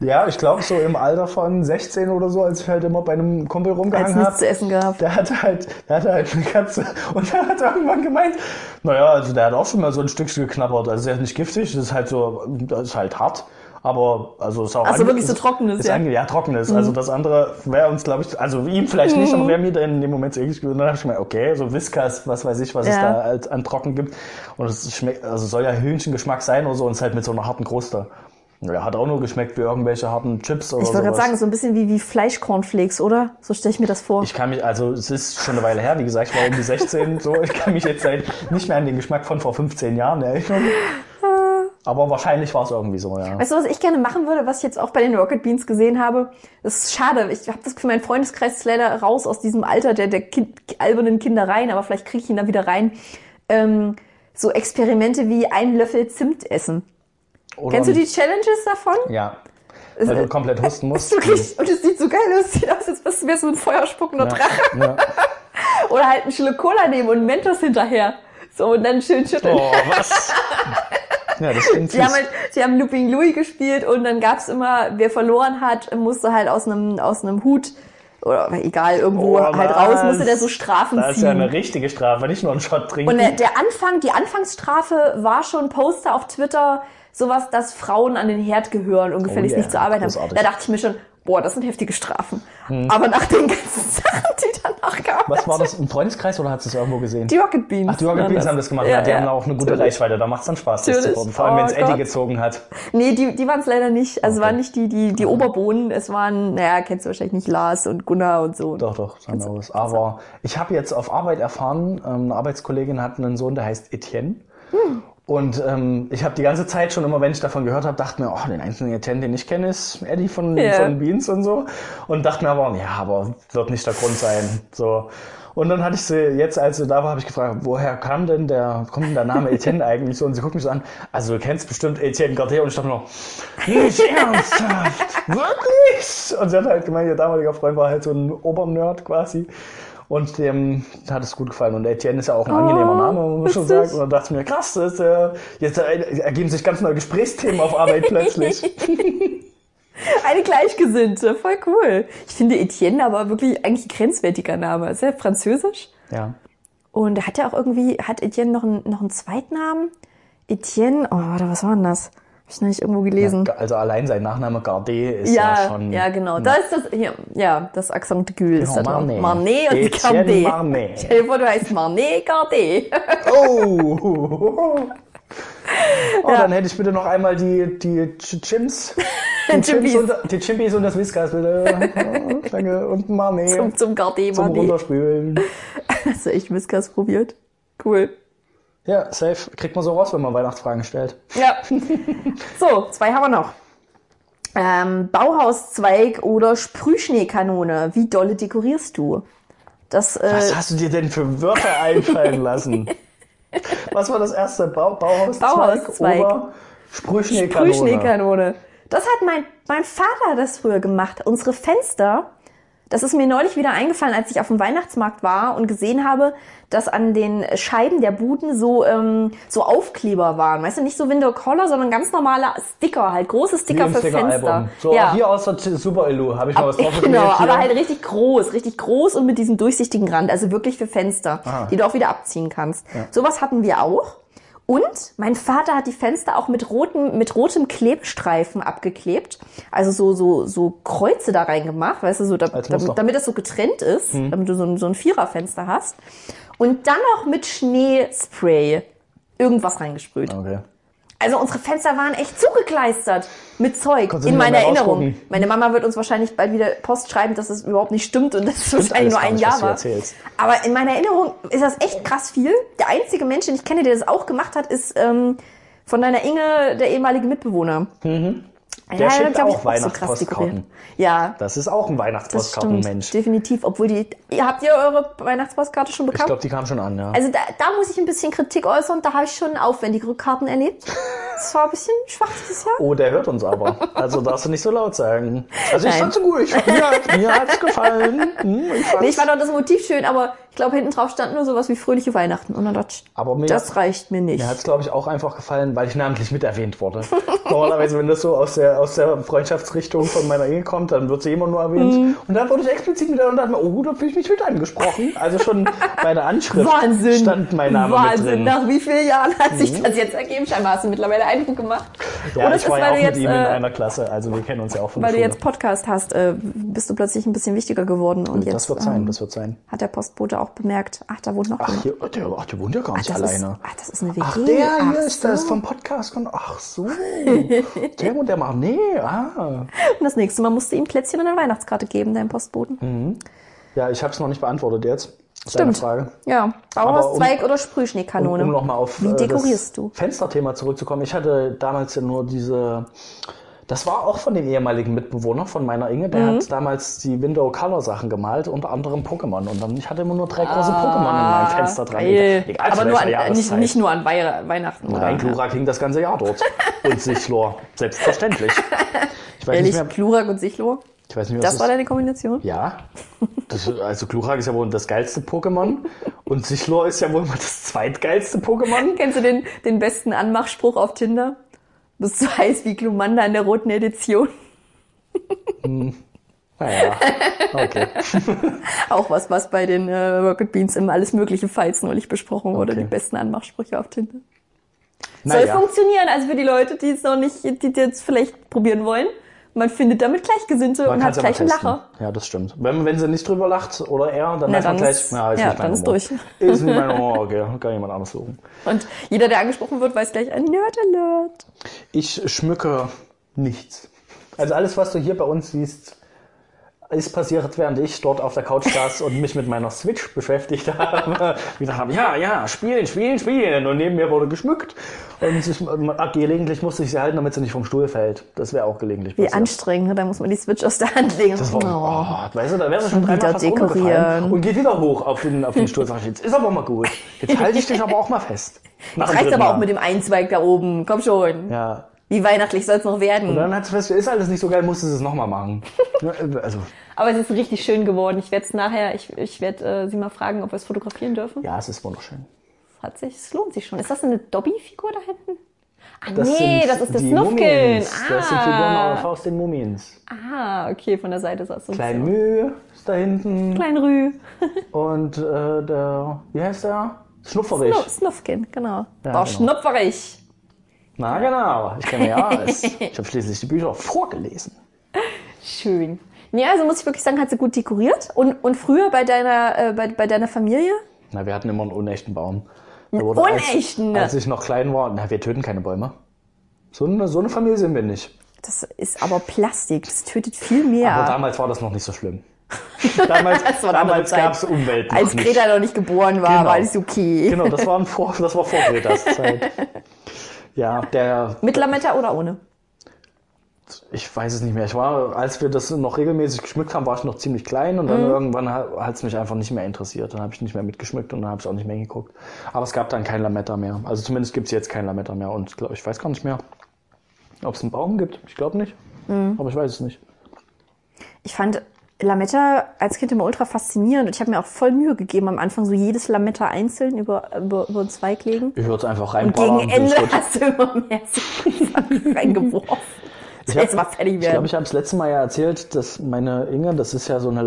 Ja, ich glaube so im Alter von 16 oder so, als ich halt immer bei einem Kumpel rumgehangen nichts habe. zu essen gehabt. Der hatte halt, der hatte halt eine Katze und der hat irgendwann gemeint, naja, also der hat auch schon mal so ein Stückchen geknabbert. Also der ist nicht giftig, das ist halt so, das ist halt hart. Aber also ist auch so, ange- wirklich so trockenes, ist ja. Mhm. Ja, trockenes. Also das andere wäre uns, glaube ich, also ihm vielleicht nicht, aber wäre mir dann in dem Moment so ähnlich gewesen. Dann habe ich mir, okay, so Whiskas, was weiß ich, was es Ja. da als an trocken gibt. Und es schmeckt, also soll ja Hühnchengeschmack sein oder so und es halt mit so einer harten Kruste. Ja, hat auch nur geschmeckt wie irgendwelche harten Chips oder Ich wollte gerade sagen, so ein bisschen wie, wie Fleischcornflakes, oder? So stelle ich mir das vor. Ich kann mich, also es ist schon eine Weile her, wie gesagt, ich war um die 16, so, ich kann mich jetzt seit nicht mehr an den Geschmack von vor 15 Jahren erinnern. Aber wahrscheinlich war es irgendwie so, ja. Weißt du, was ich gerne machen würde, was ich jetzt auch bei den Rocket Beans gesehen habe? Das ist schade. Ich habe das Gefühl, mein Freundeskreis ist leider raus aus diesem Alter der, der kind, albernen Kindereien, aber vielleicht kriege ich ihn da wieder rein. Ähm, so Experimente wie einen Löffel Zimt essen. Oder Kennst du die Challenges davon? Ja. Weil du komplett husten musst. wirklich, und es sieht so geil aus, sieht aus, als wärst du so ein feuerspuckender Drache. Ja. Oder halt einen Schluck Cola nehmen und Mentos hinterher. So, und dann schön schütteln. Oh, was? Ja, das klingt Sie haben, halt, sie haben Looping Louis gespielt und dann gab's immer, wer verloren hat, musste halt aus einem, aus einem Hut oder egal, irgendwo Oh, halt raus, musste der so Strafen Das ist ziehen. ja eine richtige Strafe, nicht nur einen Shot trinken. und der, der Anfang, die Anfangsstrafe war schon Poster auf Twitter, sowas, dass Frauen an den Herd gehören und gefälligst Oh yeah, nicht zur Arbeit haben. großartig. Hm. Da dachte ich mir schon, boah, das sind heftige Strafen. Aber nach den ganzen Sachen, die danach kamen, was war das, im Freundeskreis oder hast du es irgendwo gesehen? die Rocket Beans. Ach, die Rocket Beans haben das gemacht. Ja, die haben auch eine gute Natürlich. Reichweite. Da macht es dann Spaß, das zu gucken. Vor allem, wenn es Oh Eddie gezogen hat. Nee, die, die waren es leider nicht. Also es Okay. waren nicht die, die, die Oberbohnen. Es waren, naja, kennst du wahrscheinlich nicht, Lars und Gunnar und so. Doch, doch, schon aus. Aber ich habe jetzt auf Arbeit erfahren, ähm, eine Arbeitskollegin hat einen Sohn, der heißt Etienne. Und ähm, ich habe die ganze Zeit schon immer, wenn ich davon gehört habe, dachte mir, oh, den einzelnen Etienne, den ich kenne, ist Eddie von, Ja. von Beans und so. Und dachte mir aber, ja, aber wird nicht der Grund sein. So. Und dann hatte ich sie jetzt, als sie da war, habe ich gefragt, woher kam denn der, kommt denn der Name Etienne eigentlich so? Und sie guckt mich so an, also du kennst bestimmt Etienne Gardet und ich dachte mir noch, nicht ernsthaft, wirklich? Und sie hat halt gemeint, ihr damaliger Freund war halt so ein Obernerd quasi. Und dem hat es gut gefallen. Und Etienne ist ja auch ein angenehmer Name, muss man schon sagen. Und dann dachte ich mir, krass, das ist, äh, jetzt äh, ergeben sich ganz neue Gesprächsthemen auf Arbeit plötzlich. Eine Gleichgesinnte, voll cool. Ich finde Etienne aber wirklich eigentlich ein grenzwertiger Name. Ist ja französisch. ja. Und er hat ja auch irgendwie, hat Etienne noch einen, noch einen Zweitnamen? Etienne, oh, warte, was war denn das? Ich noch nicht irgendwo gelesen. Also allein sein Nachname Gardet ist ja, Ja, schon. ja, genau. Da ist das, hier, ja, das Accent aigu ist da Genau. Marnet. Marnet und Etienne Gardet. Marnet. Stell dir vor, du heißt Marnet Gardet. Oh! Oh, dann hätte ich bitte noch einmal die, die Ch- Chims. Die Chimpis. Chims und, die und das Whiskas, bitte. Oh, danke. Und Marnet. Zum, zum Gardet zum. Runterspülen. Hast du echt Whiskas probiert? Cool. Ja, safe. Kriegt man so raus, wenn man Weihnachtsfragen stellt. Ja. So, zwei haben wir noch. Ähm, Bauhauszweig oder Sprühschneekanone. Wie dolle dekorierst du? Das, äh, Was hast du dir denn für Wörter einfallen lassen? Was war das erste? Bau, Bauhauszweig, Bauhauszweig. oder Sprühschneekanone? Sprühschneekanone. Das hat mein, mein Vater das früher gemacht. Unsere Fenster, das ist mir neulich wieder eingefallen, als ich auf dem Weihnachtsmarkt war und gesehen habe, dass an den Scheiben der Buden so, ähm, so Aufkleber waren. Weißt du, nicht so Window Collar, sondern ganz normale Sticker, halt große Sticker für Fenster. Sticker-Album. So, ja. hier aus der Super Elu habe ich mal was drauf Genau, hier. aber halt richtig groß, richtig groß und mit diesem durchsichtigen Rand, also wirklich für Fenster, Ah. die du auch wieder abziehen kannst. Sowas hatten wir auch. Und mein Vater hat die Fenster auch mit rotem, mit rotem Klebstreifen abgeklebt. Also so, so, so Kreuze da reingemacht, weißt du, so, da, damit, damit das so getrennt ist, damit du so ein, so ein Viererfenster hast. Und dann noch mit Schneespray irgendwas reingesprüht. Okay. Also unsere Fenster waren echt zugekleistert mit Zeug in meiner Erinnerung. Meine Mama wird uns wahrscheinlich bald wieder Post schreiben, dass es überhaupt nicht stimmt und dass es wahrscheinlich nur ein nicht, Jahr war. Aber in meiner Erinnerung ist das echt krass viel. Der einzige Mensch, den ich kenne, der das auch gemacht hat, ist ähm, von deiner Inge der ehemalige Mitbewohner. Mhm. Der hat, schickt ich, auch so Weihnachtspostkarten. dekoriert. Ja, Das ist auch ein. Weihnachtspostkartenmensch. Definitiv. Obwohl die. Ihr habt ihr eure Weihnachtspostkarte schon Ich bekommen? glaube, die kam schon an, ja. Also da, da muss ich ein bisschen Kritik äußern. Da habe ich schon aufwendigere Karten erlebt. das war ein bisschen schwach dieses Jahr. Oh, der hört uns aber. Also darfst du nicht so laut sagen. Also ich Nein. fand's gut. Ich, mir hat, mir hat's gefallen. Hm, ich Nee, ich fand auch das Motiv schön, aber ich glaube, hinten drauf stand nur sowas wie fröhliche Weihnachten. Und dann dachte ich, aber mir, das reicht mir nicht. mir hat's glaube ich auch einfach gefallen, weil ich namentlich miterwähnt wurde. Normalerweise, wenn das so aus der, aus der Freundschaftsrichtung von meiner Ehe kommt, dann wird sie immer nur erwähnt. Mhm. Und dann wurde ich explizit mit und dachte mir, oh, da fühle ich mich mit angesprochen. Also schon bei der Anschrift Wahnsinn. stand mein Name Wahnsinn. mit drin. Mhm. Nach wie vielen Jahren hat sich das jetzt ergeben? Scheinbar hast du mittlerweile Eindruck gemacht. Ja, Oder ich ist war ja auch du mit jetzt, ihm in äh, einer Klasse. Also wir kennen uns ja auch von weil der du jetzt Podcast hast, äh, bist du plötzlich ein bisschen wichtiger geworden. Und jetzt das wird sein, ähm, das wird sein. hat der Postbote auch bemerkt, ach, da wohnt noch Ach, hier, der, ach, der wohnt ja gar nicht das ist, alleine. ach, das ist eine WG. Ach, der hier Ach ist das so. vom Podcast. Und, ach so. der und der macht. Nee, ah. Und das nächste Mal musst du ihm Plätzchen und eine Weihnachtskarte geben, deinem Postboten. Mhm. Ja, ich habe es noch nicht beantwortet jetzt. Stimmt. Frage. Ja, Aber Bauhauszweig oder Um, Sprühschneekanone? um nochmal auf Wie äh, dekorierst das du? Fensterthema zurückzukommen. Ich hatte damals ja nur diese. Das war auch von dem ehemaligen Mitbewohner von meiner Inge. Der Mhm. hat damals die Window Color Sachen gemalt, unter anderem Pokémon. Und dann ich hatte immer nur drei große Ah, Pokémon in meinem Fenster dran. Geil. Egal, Aber nur welcher an, nicht, Jahreszeit. nicht nur an Wei Weihnachten. Nein, oder? Glurak hing das ganze Jahr dort. Und Sichlor. Selbstverständlich. Ich weiß Ehrlich, nicht mehr. Glurak und Sichlor? Ich weiß nicht was Das war ist. deine Kombination? Ja. Das, also Glurak ist ja wohl das geilste Pokémon. Und Sichlor ist ja wohl mal das zweitgeilste Pokémon. Kennst du den, den besten Anmachspruch auf Tinder? Du bist so heiß wie Glumanda in der roten Edition. Naja. Okay. Auch was, was bei den äh, Rocket Beans im alles mögliche Fights neulich besprochen wurde. Okay. Die besten Anmachsprüche auf Tinder. Soll Naja. funktionieren, also für die Leute, die es noch nicht, die jetzt vielleicht probieren wollen. Man findet damit Gleichgesinnte Man und hat gleich einen. Lacher. Ja, das stimmt. Wenn, wenn sie nicht drüber lacht oder er, dann Na, weiß man gleich, ist- ja, ist ja, dann ist Humor. durch. Ist nicht mein Humor, okay. Kann jemand anders suchen. Und jeder, der angesprochen wird, weiß gleich ein Nerd Alert. Ich schmücke nichts. Also alles, was du hier bei uns siehst, ist passiert, während ich dort auf der Couch saß und mich mit meiner Switch beschäftigt habe. Ich gedacht habe, ja, ja, spielen, spielen, spielen. Und neben mir wurde geschmückt. Und ich, gelegentlich musste ich sie halten, damit sie nicht vom Stuhl fällt. Das wäre auch gelegentlich Wie passiert. anstrengend, ne? da muss man die Switch aus der Hand legen. Das war, oh. oh, weißt du, da wäre sie schon Wieder dreimal fast dekorieren. und geht wieder hoch auf den, auf den Stuhl. Sag ich, jetzt ist aber mal gut. Jetzt halte ich dich aber auch mal fest. Nach Das reicht aber auch mit dem Einzweig da oben. Komm schon. Ja. Wie weihnachtlich soll es noch werden? Und dann hat sie festgestellt, ist alles nicht so geil, musste sie es nochmal machen. Ja, Also, Aber es ist richtig schön geworden. Ich werde es nachher, ich, ich werde äh, sie mal fragen, ob wir es fotografieren dürfen. ja, es ist wunderschön. Hat sich, es lohnt sich schon. Ist das eine Dobby-Figur da hinten? Ah, Das nee, das ist das Snufkin. Mumiens. Das sind Figuren Ah. aus den Mumiens. ah, okay, von der Seite das so. ein Klein Mühe ist da hinten. Klein Rü. Und äh, der, wie heißt der? Schnupferich. Snu- Snufkin, genau. Ja, War genau. schnupferig. Na genau, ich kenne ja alles. Ich habe schließlich die Bücher vorgelesen. Schön. Nee, also muss ich wirklich sagen, hat sie gut dekoriert. Und, und früher bei deiner, äh, bei, bei deiner Familie? Na, wir hatten immer einen unechten Baum. Einen als- unechten? Als, ich noch klein war, na, wir töten keine Bäume. So eine, so eine Familie sind wir nicht. Das ist aber Plastik. Das tötet viel mehr. Aber damals war das noch nicht so schlimm. Damals, damals gab es Umwelt noch Als nicht. Greta noch nicht geboren war, Genau. war alles okay. Genau, das war, ein vor, das war vor Gretas Zeit. Ja, der, Mit Lametta oder ohne? ich weiß es nicht mehr. Ich war, als wir das noch regelmäßig geschmückt haben, war ich noch ziemlich klein und dann irgendwann hat es mich einfach nicht mehr interessiert. Dann habe ich nicht mehr mitgeschmückt und dann habe ich auch nicht mehr geguckt. Aber es gab dann kein Lametta mehr. Also zumindest gibt es jetzt kein Lametta mehr und glaub, ich weiß gar nicht mehr, ob es einen Baum gibt. Ich glaube nicht. Aber ich weiß es nicht. Ich fand Lametta als Kind immer ultra faszinierend und ich habe mir auch voll Mühe gegeben am Anfang, so jedes Lametta einzeln über, über, über den Zweig legen. Ich würde es einfach Und reinballern. gegen und Ende wird- hast du immer mehr so reingeworfen. Ich Jetzt hab- mal fertig Ich glaube, werden. ich habe das letzte Mal ja erzählt, dass meine Inge, das ist ja so eine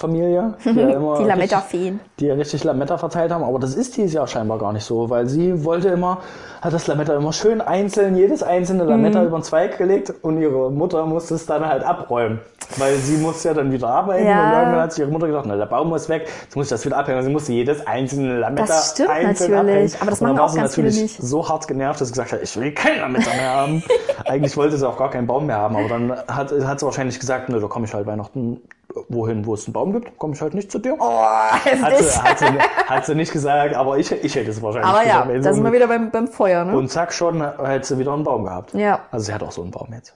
Lametta-Familie, die, ja immer Die richtig- Lametta-Feen. die ja richtig Lametta verteilt haben, aber das ist dieses Jahr scheinbar gar nicht so, weil sie wollte immer, hat das Lametta immer schön einzeln, jedes einzelne Lametta Mhm. über den Zweig gelegt und ihre Mutter musste es dann halt abräumen, weil sie musste ja dann wieder arbeiten Ja. und irgendwann hat sich ihre Mutter gesagt, na der Baum muss weg, jetzt muss ich das wieder abhängen, und sie musste jedes einzelne Lametta Das stimmt einzeln natürlich, abhängen. aber das und dann machen war auch sie natürlich so hart genervt, dass sie gesagt hat, ich will kein Lametta mehr haben. Eigentlich wollte sie auch gar keinen Baum mehr haben, aber dann hat, hat sie wahrscheinlich gesagt, ne, da komme ich halt Weihnachten wohin, wo es einen Baum gibt, komme ich halt nicht zu dir. Oh, Hat heftig. sie, hat, sie, hat sie nicht gesagt, aber ich, ich hätte es wahrscheinlich Aber ja, da sind wir wieder beim, beim Feuer, ne? Und zack, schon hätte sie wieder einen Baum gehabt. Ja. Also sie hat auch so einen Baum jetzt.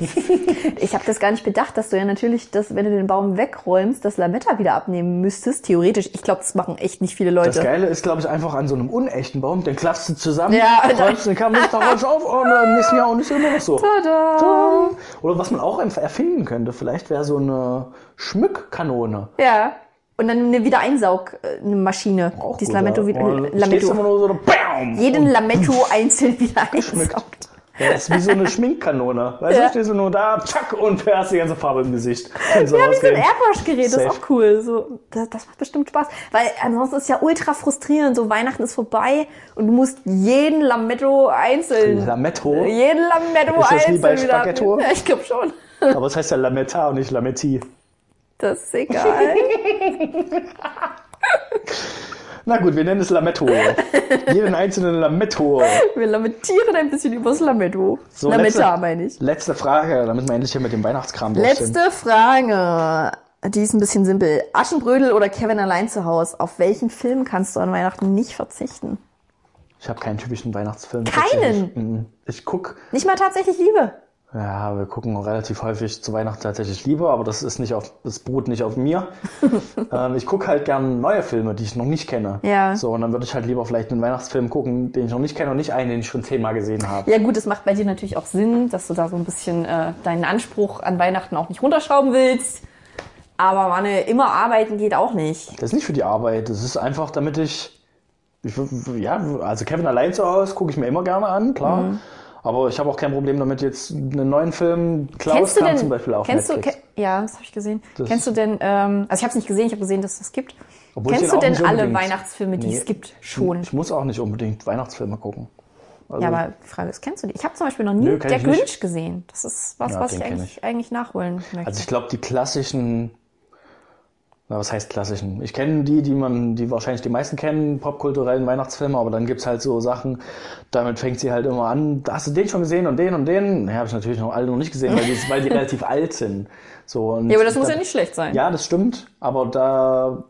Ich habe das gar nicht bedacht, dass du ja natürlich, das, wenn du den Baum wegräumst, das Lametta wieder abnehmen müsstest. Theoretisch. Ich glaube, das machen echt nicht viele Leute. Das Geile ist, glaube ich, einfach an so einem unechten Baum, den klappst du zusammen, Ja, räumst den Kamm nicht darauf auf und im nächsten Jahr und ist immer noch so. Tada! Oder was man auch einfach erfinden könnte, vielleicht wäre so eine Schmückkanone. Ja. Und dann eine Wiedereinsaugmaschine. Auch gut, Lamento ja. wieder. Lamento. immer nur so, BAM! Jeden Lamento einzeln wieder einsaugt. Ja, das ist wie so eine Schminkkanone. Weißt Ja. du, stehst du nur da, zack, und hast die ganze Farbe im Gesicht. So Ja, wie so ein. Airbrush-Gerät, das ist auch cool. So, das, das macht bestimmt Spaß. Weil ansonsten ist es ja ultra frustrierend. So Weihnachten ist vorbei und du musst jeden Lamento einzeln. Lametta. Jeden Lamento Ist das wie einzeln bei wieder Spaghetto? Ja, ich glaube schon. Aber es heißt ja Lametta und nicht Lametti. Das ist egal. Na gut, wir nennen es Lametto. Jeden einzelnen Lametto. Wir lamentieren ein bisschen übers Lamento. So, Lametta, letzte- meine ich. Letzte Frage, damit wir endlich hier mit dem Weihnachtskram durch. Letzte Frage. Die ist ein bisschen simpel. Aschenbrödel oder Kevin allein zu Hause? Auf welchen Film kannst du an Weihnachten nicht verzichten? Ich habe keinen typischen Weihnachtsfilm. Keinen? Mhm. Ich guck, Nicht mal tatsächlich Liebe. Ja, wir gucken relativ häufig zu Weihnachten tatsächlich lieber, aber das ist nicht auf, das beruht nicht auf mir. ähm, ich gucke halt gern neue Filme, die ich noch nicht kenne. Ja. So, und dann würde ich halt lieber vielleicht einen Weihnachtsfilm gucken, den ich noch nicht kenne und nicht einen, den ich schon zehnmal gesehen habe. Ja gut, es macht bei dir natürlich auch Sinn, dass du da so ein bisschen äh, deinen Anspruch an Weihnachten auch nicht runterschrauben willst. Aber Manne, immer arbeiten geht auch nicht. Das ist nicht für die Arbeit, das ist einfach, damit ich, ich ja, also Kevin allein zu Hause gucke ich mir immer gerne an, klar. Mhm. Aber ich habe auch kein Problem damit, jetzt einen neuen Film, Klaus du kam denn, zum Beispiel auf kennst du, Netflix. ke ja, das habe ich gesehen. Das- kennst du denn, ähm, also ich habe es nicht gesehen, ich habe gesehen, dass es das gibt. Obwohl ich kennst du denn alle Weihnachtsfilme, die Nee. es gibt, schon? Ich muss auch nicht unbedingt Weihnachtsfilme gucken. Also, Ja, aber die Frage ist, kennst du die? Ich habe zum Beispiel noch nie Nö, Der ich. Grinch gesehen. Das ist was, Ja, was ich eigentlich, eigentlich nachholen möchte. Also ich glaube, die klassischen, na, was heißt klassischen? Ich kenne die, die man, die wahrscheinlich die meisten kennen, popkulturellen Weihnachtsfilme, aber dann gibt's halt so Sachen, damit fängt sie halt immer an, hast du den schon gesehen und den und den? Ne, habe ich natürlich noch alle noch nicht gesehen, weil die, weil die relativ alt sind. So, und ja, aber das muss da- ja nicht schlecht sein. Ja, das stimmt, aber da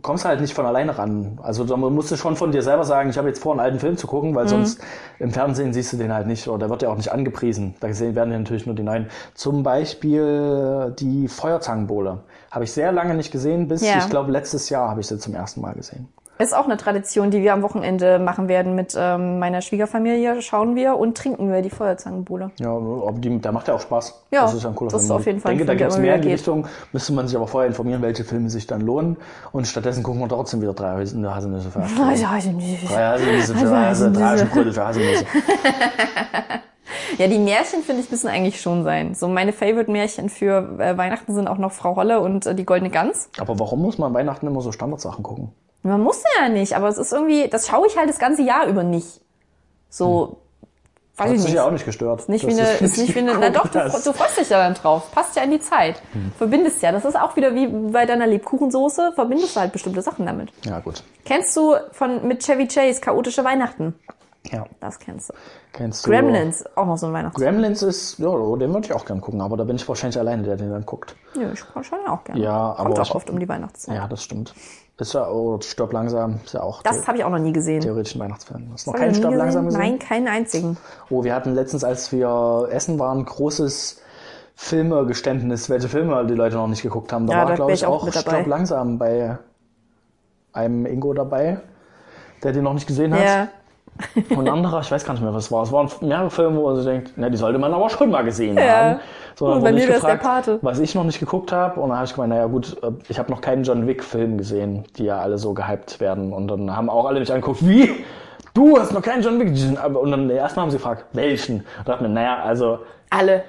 kommst du halt nicht von alleine ran. Also da musst du schon von dir selber sagen, ich habe jetzt vor, einen alten Film zu gucken, Mhm. weil sonst im Fernsehen siehst du den halt nicht oder der wird ja auch nicht angepriesen. Da gesehen werden ja natürlich nur die neuen. Zum Beispiel die Feuerzangenbowle. Habe ich sehr lange nicht gesehen, bis Ja. ich glaube letztes Jahr habe ich sie zum ersten Mal gesehen. Ist auch eine Tradition, die wir am Wochenende machen werden mit ähm, meiner Schwiegerfamilie. Schauen wir und trinken wir die Feuerzangenbowle. Ja, die, der macht ja auch Spaß. Ja, das ist ja ein cooler das ist Film. auf jeden Fall Ich denke, da gibt es mehr in die Richtung. Müsste man sich aber vorher informieren, welche Filme sich dann lohnen. Und stattdessen gucken wir trotzdem wieder drei Haselnüsse Haselnüsse für nicht. Drei Haselnüsse für Haselnüsse, drei Haselnüsse. Für Haselnüsse. Ja, die Märchen, finde ich, müssen eigentlich schon sein. So meine Favorite-Märchen für äh, Weihnachten sind auch noch Frau Holle und äh, die Goldene Gans. Aber warum muss man an Weihnachten immer so Standardsachen gucken? Man muss ja nicht, aber es ist irgendwie, das schaue ich halt das ganze Jahr über nicht. So, weiß Hat ich nicht. ja auch nicht gestört. Nicht dass wie eine, ist nicht wie eine, na doch, du, du freust dich ja dann drauf. Passt ja in die Zeit. Verbindest ja. Das ist auch wieder wie bei deiner Lebkuchensoße, verbindest du halt bestimmte Sachen damit. Ja, gut. Kennst du von, mit Chevy Chase, Chaotische Weihnachten? Ja. Das kennst du. Kennst du Gremlins, auch noch so ein Weihnachtsfilm. Gremlins ist, ja, den würde ich auch gern gucken, aber da bin ich wahrscheinlich alleine, der den dann guckt. Ja, ich schaue auch gerne. Ja, Kommt aber auch ich- oft um die Weihnachtszeit. Ja, das stimmt. Ist ja, oh, Stirb langsam, ist ja auch Das habe ich auch noch nie gesehen. theoretisch ein Weihnachtsfilm. Hast du noch keinen nie langsam gesehen? Nein, keinen einzigen. Oh, wir hatten letztens, als wir essen waren, großes Filmegeständnis, welche Filme die Leute noch nicht geguckt haben. Da Ja, war, glaube ich, auch auch. Stirb langsam bei einem Ingo dabei, der den noch nicht gesehen hat. Ja. Und anderer, ich weiß gar nicht mehr, was es war. Es waren mehrere Filme, wo man sich denkt, na, die sollte man aber schon mal gesehen Ja. haben. So, Und bei mir ich wär's der Pate. Was ich noch nicht geguckt habe. Und dann habe ich gemeint, naja gut, äh, ich habe noch keinen John Wick-Film gesehen, die ja alle so gehypt werden. Und dann haben auch alle mich angeguckt, wie? Du hast noch keinen John Wick gesehen? Und dann erstmal haben sie gefragt, welchen? Und da dachte mir, naja, also, Alle.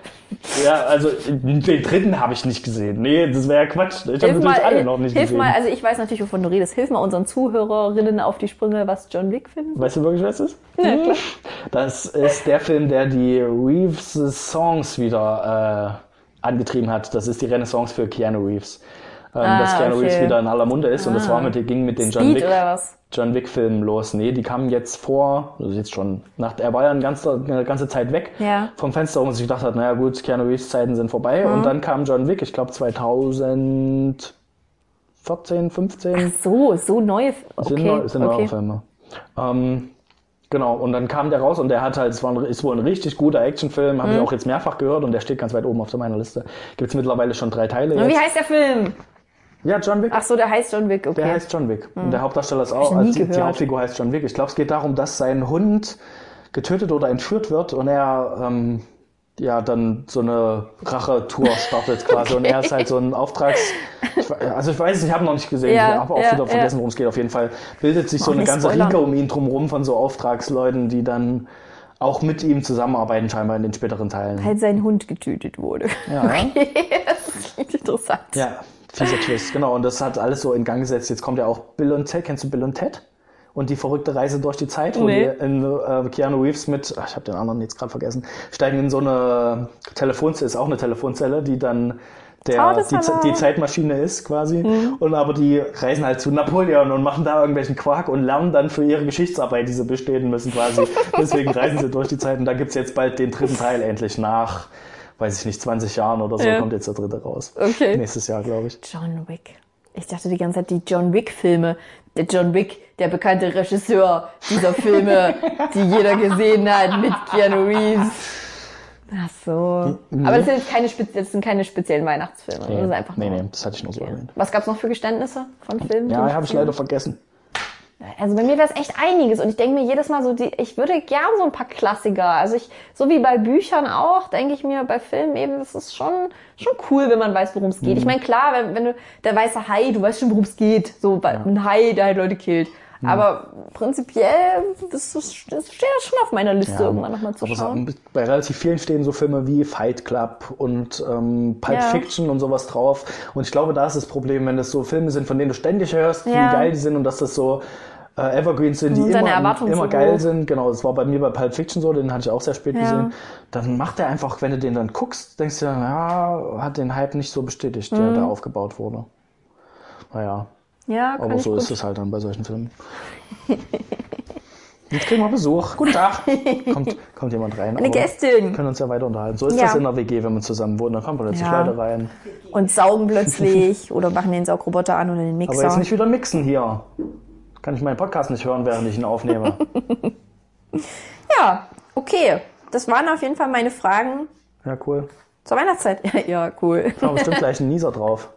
ja, also den dritten habe ich nicht gesehen. Nee, das wäre ja Quatsch. Ich habe Hilf natürlich alle noch nicht hilf gesehen. mal, also ich weiß natürlich, wovon du redest. Hilf mal unseren Zuhörerinnen auf die Sprünge, was John Wick finden. Weißt du wirklich, was es ist? Ja, klar. Das ist der Film, der die Reeves Songs wieder äh, angetrieben hat. Das ist die Renaissance für Keanu Reeves. Ähm, Ah, dass Keanu okay. Reeves wieder in aller Munde ist und das war mit, ging mit den John Speed Wick, oder was? John Wick Filmen los. Nee, die kamen jetzt vor, also jetzt schon, nach, er war ja eine ganze, eine ganze Zeit weg Ja. vom Fenster, wo man sich gedacht hat, naja gut, Keanu Reeves Zeiten sind vorbei Mhm. und dann kam John Wick, ich glaube 2014, 15 So, so neue. sind, Okay, neu- sind neue okay. Filme. Ähm, Genau, und dann kam der raus und der hat halt, es war ein, ist wohl ein richtig guter Actionfilm, habe Mhm. ich auch jetzt mehrfach gehört und der steht ganz weit oben auf meiner Liste. Gibt's mittlerweile schon drei Teile. Und wie Jetzt. heißt der Film? Ja, John Wick. Ach so, der heißt John Wick, okay. Der heißt John Wick. Und der Hauptdarsteller ist auch, also die, die. Hauptfigur heißt John Wick. Ich glaube, es geht darum, dass sein Hund getötet oder entführt wird und er ähm, ja dann so eine Rache-Tour startet quasi. Und er ist halt so ein Auftrags... Ich, also ich weiß es, ich habe noch nicht gesehen, Ja, ich habe auch ja, wieder vergessen, ja. worum es geht. Auf jeden Fall bildet sich so eine ganze spoilern. Riege um ihn drumherum von so Auftragsleuten, die dann auch mit ihm zusammenarbeiten, scheinbar in den späteren Teilen. Weil sein Hund getötet wurde. Ja, ja. das klingt interessant. Ja, fieser Twist, genau. Und das hat alles so in Gang gesetzt. Jetzt kommt ja auch Bill und Ted. Kennst du Bill und Ted? Und die verrückte Reise durch die Zeit, wo Nee. die in, äh, Keanu Reeves mit, ach, ich habe den anderen jetzt gerade vergessen, steigen in so eine Telefonzelle, ist auch eine Telefonzelle, die dann der, die, die Zeitmaschine ist quasi. Mhm. Und aber die reisen halt zu Napoleon und machen da irgendwelchen Quark und lernen dann für ihre Geschichtsarbeit, die sie bestehen müssen quasi. Deswegen reisen sie durch die Zeit und da gibt's jetzt bald den dritten Teil endlich nach, weiß ich nicht, 20 Jahren oder so Ja. kommt jetzt der dritte raus. Okay. Nächstes Jahr, glaube ich. John Wick. Ich dachte die ganze Zeit, die John Wick-Filme. Der John Wick, der bekannte Regisseur dieser Filme, die jeder gesehen hat mit Keanu Reeves. Ach so. Aber das sind jetzt keine, das sind keine speziellen Weihnachtsfilme. Das ist einfach nee, nee, das hatte ich nur so erwähnt. Was gab's noch für Geständnisse von Filmen? Ja, habe ich leider vergessen. Also bei mir wäre es echt einiges und ich denke mir jedes Mal so, die, ich würde gern so ein paar Klassiker. Also ich, so wie bei Büchern auch, denke ich mir bei Filmen eben, das ist schon, schon cool, wenn man weiß, worum es geht. Mhm. Ich meine, klar, wenn, wenn du, der weiße Hai, du weißt schon, worum es geht. So bei- ein Hai, der halt Leute killt. Mhm. Aber prinzipiell, das, das steht ja schon auf meiner Liste, irgendwann nochmal zu schauen. bei relativ vielen stehen so Filme wie Fight Club und ähm, Pulp Ja. Fiction und sowas drauf. Und ich glaube, da ist das Problem, wenn das so Filme sind, von denen du ständig hörst, wie Ja. geil die sind und dass das so äh, Evergreens sind, die immer, immer geil hoch. sind. Genau, das war bei mir bei Pulp Fiction so, den hatte ich auch sehr spät Ja. gesehen. Dann macht er einfach, wenn du den dann guckst, denkst du, ja, hat den Hype nicht so bestätigt, der da aufgebaut wurde. Naja, Ja, kann aber ich so ist es halt dann bei solchen Filmen. Jetzt kriegen wir Besuch. Guten Tag. Kommt, kommt jemand rein. Eine aber Gästin. Wir können uns ja weiter unterhalten. So ist Ja. das in der WG, wenn man zusammen wohnt. Da kommen plötzlich Ja. Leute rein. Und saugen plötzlich oder machen den Saugroboter an oder den Aber Mixer. jetzt nicht wieder mixen hier. Kann ich meinen Podcast nicht hören, während ich ihn aufnehme. Ja, okay. Das waren auf jeden Fall meine Fragen Ja, cool. zur Weihnachtszeit. Ja, cool. Da bestimmt gleich einen Nieser drauf.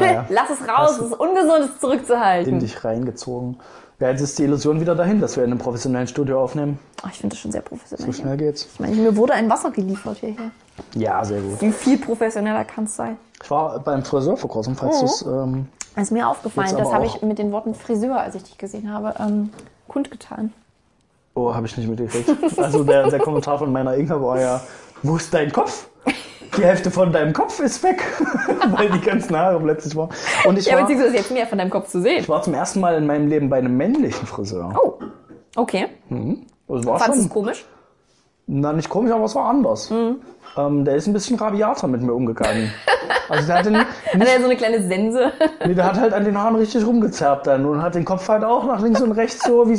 Naja, Lass es raus, es ist ungesund, es in zurückzuhalten. dich reingezogen. Ja, jetzt ist die Illusion wieder dahin, dass wir in einem professionellen Studio aufnehmen. Oh, ich finde das schon sehr professionell. So hier. schnell geht's. Ich meine, mir wurde ein Wasser geliefert hierher. Ja, sehr gut. Wie viel professioneller kann es sein? Ich war beim Friseur vor kurzem, falls du's, ähm, Das ist mir aufgefallen. Das habe ich mit den Worten Friseur, als ich dich gesehen habe, ähm, kundgetan. Oh, habe ich nicht mitgekriegt. Also der, der Kommentar von meiner Inka war ja, wo ist dein Kopf? Die Hälfte von deinem Kopf ist weg, weil die ganzen Haare plötzlich waren. Und ich Ja, war, beziehungsweise jetzt mehr von deinem Kopf zu sehen. ich war zum ersten Mal in meinem Leben bei einem männlichen Friseur. Oh, okay. Das war Fandest du schon, es komisch? Na nicht komisch, aber es war anders. Mhm. Ähm, der ist ein bisschen rabiater mit mir umgegangen. Also der, hatte, nicht- Hat er so eine kleine Sense? nee, der hat halt an den Haaren richtig rumgezerrt dann und hat den Kopf halt auch nach links und rechts so, wie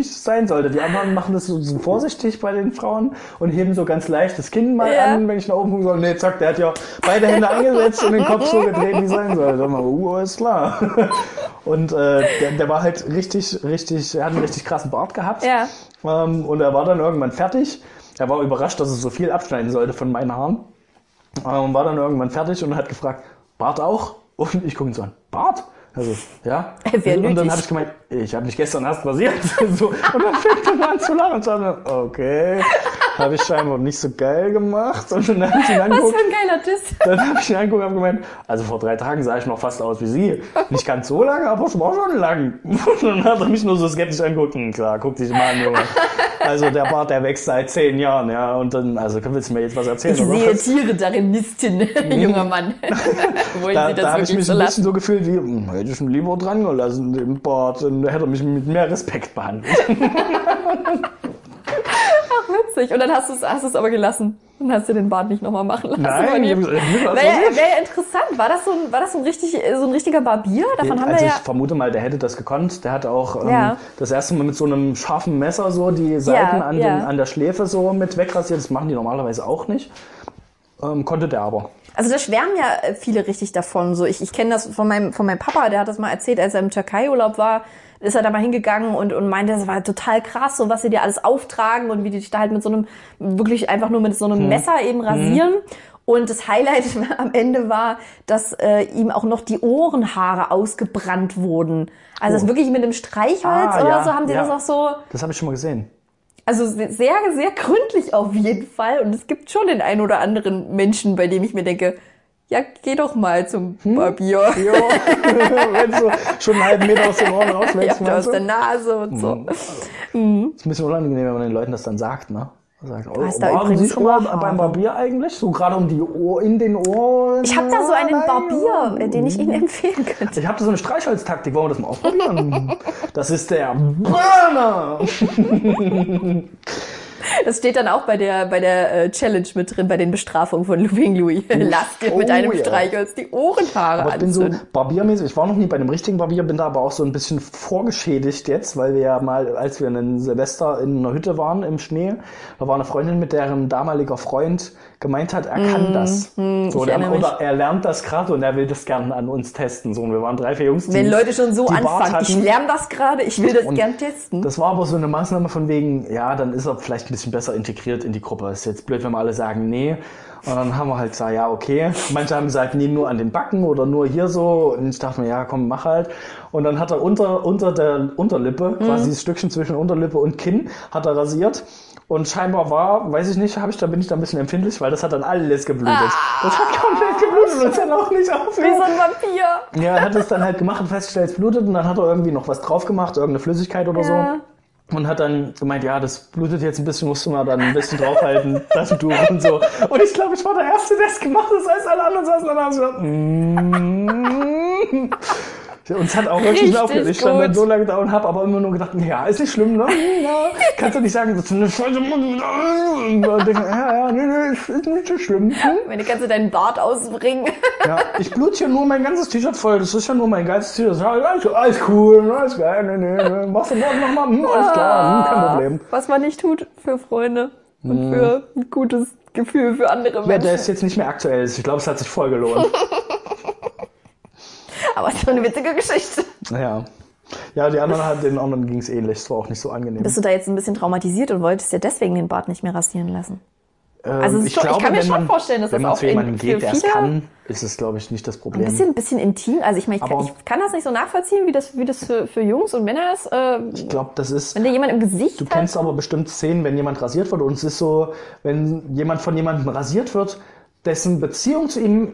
es sein sollte. Die anderen machen das so, so vorsichtig bei den Frauen und heben so ganz leicht das Kinn mal Ja. an, wenn ich nach oben gucke, so, nee, zack, der hat ja beide Hände angesetzt und den Kopf so gedreht, wie es sein sollte. Dann mal, uh, ist klar. Und äh, der, der war halt richtig, richtig, er hat einen richtig krassen Bart gehabt. Ja. Ähm, und er war dann irgendwann fertig. Er war überrascht, dass er so viel abschneiden sollte von meinen Haaren. Ähm, war dann irgendwann fertig und hat gefragt, Bart auch? Und ich gucke ihn so an, Bart? Also, ja. Wär und dann habe ich gemeint, ich habe mich gestern erst rasiert. so, und dann fängt er an zu lachen und sagt, okay, habe ich scheinbar nicht so geil gemacht. Und dann habe ich ihn Was angeguckt. für ein geiler Diss. Dann habe ich ihn angeguckt und habe gemeint, also vor drei Tagen sah ich noch fast aus wie Sie. Nicht ganz so lange, aber es war schon lang. Und dann hat er mich nur so skeptisch angeguckt. Hm, klar, guck dich mal an, Junge. Also der Bart, der wächst seit zehn Jahren, ja. Und dann, also willst du mir jetzt was erzählen? Ich sehe was? Tiere darin nisten, junger Mann. Wollen Da, Sie das da habe ich mich so ein bisschen so gefühlt wie, hm, hätte ich ihn lieber dran gelassen, den Bart. Dann hätte er mich mit mehr Respekt behandelt. Witzig. Und dann hast du es hast aber gelassen und hast dir den Bart nicht nochmal machen lassen. Nein, ich ich Wäre ja interessant. War das so ein, war das so ein, richtig, so ein richtiger Barbier? Davon haben also wir ich ja... vermute mal, der hätte das gekonnt. Der hat auch ähm, Ja. das erste Mal mit so einem scharfen Messer so die Seiten an, ja. Den, an der Schläfe so mit wegrasiert. Das machen die normalerweise auch nicht. Ähm, konnte der aber. Also da schwärmen ja viele richtig davon. So ich, ich kenne das von meinem von meinem Papa, der hat das mal erzählt, als er im Türkei-Urlaub war. Ist er da mal hingegangen und, und meinte, das war total krass, so was sie dir alles auftragen und wie die dich da halt mit so einem, wirklich einfach nur mit so einem Messer eben rasieren. Und das Highlight am Ende war, dass äh, ihm auch noch die Ohrenhaare ausgebrannt wurden. Also das wirklich mit einem Streichholz Ah, oder ja, so haben die ja. das auch so. Das habe ich schon mal gesehen. Also sehr, sehr gründlich auf jeden Fall. Und es gibt schon den einen oder anderen Menschen, bei dem ich mir denke, ja, geh doch mal zum Hm? Barbier. Jo, wenn du schon einen halben Meter aus den Ohren Ja, rauswächst, aus meinst der? Nase und so. Ist ein bisschen unangenehm, wenn man den Leuten das dann sagt, ne? Sagt, oh, hast da waren übrigens Sie schon mal beim Barbier eigentlich? So gerade um die Ohr, in den Ohren? Ich habe da so einen Barbier, äh, den ich Ihnen empfehlen könnte. Ich habe da so eine Streichholztaktik. Wollen wir das mal ausprobieren? Das ist der Burner. Das steht dann auch bei der, bei der äh, Challenge mit drin, bei den Bestrafungen von Louis Louis. Lass dir mit Oh, einem ja. Streichholz die Ohrenhaare Aber ich bin so barbiermäßig. Ich war noch nie bei einem richtigen Barbier, bin da aber auch so ein bisschen vorgeschädigt jetzt, weil wir ja mal, als wir in Silvester in einer Hütte waren im Schnee, da war eine Freundin, mit deren damaliger Freund gemeint hat, er kann das. so, Mm, ich der, erinnere mich. oder er lernt das gerade und er will das gern an uns testen. So, und wir waren drei, vier Jungs, die, Wenn Leute schon so anfangen, ich lerne das gerade, ich will das gern testen. Das war aber so eine Maßnahme von wegen, ja, dann ist er vielleicht ein bisschen besser integriert in die Gruppe. Ist jetzt blöd, wenn wir alle sagen, nee. Und dann haben wir halt gesagt, ja, okay. Manche haben gesagt, nee, nur an den Backen oder nur hier so. Und ich dachte mir, ja, komm, mach halt. Und dann hat er unter, unter der Unterlippe, Mhm. quasi das Stückchen zwischen Unterlippe und Kinn, hat er rasiert. Und scheinbar war, weiß ich nicht, hab ich, da bin ich da ein bisschen empfindlich, weil das hat dann alles geblutet. das hat komplett geblutet und es hat auch nicht Ah. Wie aufgehört. so ein Vampir. Ja, er hat es dann halt gemacht und festgestellt, es blutet und dann hat er irgendwie noch was drauf gemacht, irgendeine Flüssigkeit oder Ja. so. Und hat dann gemeint, ja, das blutet jetzt ein bisschen, musst du mal dann ein bisschen draufhalten, Taschentuch und so. Und ich glaube, ich war der Erste, der es gemacht hat, das heißt, alle anderen saßen dann da und so, mm. Uns hat auch wirklich Richtig aufgehört. Ich stand dann so lange da und habe aber immer nur gedacht, ja, ist nicht schlimm, ne? Ja. Kannst du nicht sagen, das ist eine Scheiße. Und denke ja, ja, nee, nee, ist nicht so schlimm. Hm? Wenn du kannst du deinen Bart ausbringen. Ja, ich blut hier nur mein ganzes T-Shirt voll. Das ist ja nur mein geiles T-Shirt. Ja, alles, alles cool, alles geil. Nee, nee, nee. Machst du morgen nochmal? Hm, alles klar, hm, kein Problem. Was man nicht tut für Freunde und für ein gutes Gefühl für andere Ja, Menschen. der ist jetzt nicht mehr aktuell. Ich glaube, es hat sich voll gelohnt. Aber es ist doch eine witzige Geschichte. Naja. Ja, die anderen hat, den anderen ging es ähnlich. Es war auch nicht so angenehm. Bist du da jetzt ein bisschen traumatisiert und wolltest dir deswegen den Bart nicht mehr rasieren lassen? Ähm, also ist schon- ich kann mir schon man, vorstellen, dass wenn das auch zu jemandem in- geht, für der es viele- kann, ist es, glaube ich, nicht das Ein Problem. bisschen, ein bisschen intim. Also ich meine, ich, kann- ich kann das nicht so nachvollziehen, wie das, wie das für, für Jungs und Männer ist. Äh, Ich glaube, das ist. wenn dir jemand im Gesicht Du hat. kennst aber bestimmt Szenen, wenn jemand rasiert wird und es ist so, wenn jemand von jemandem rasiert wird, dessen Beziehung zu ihm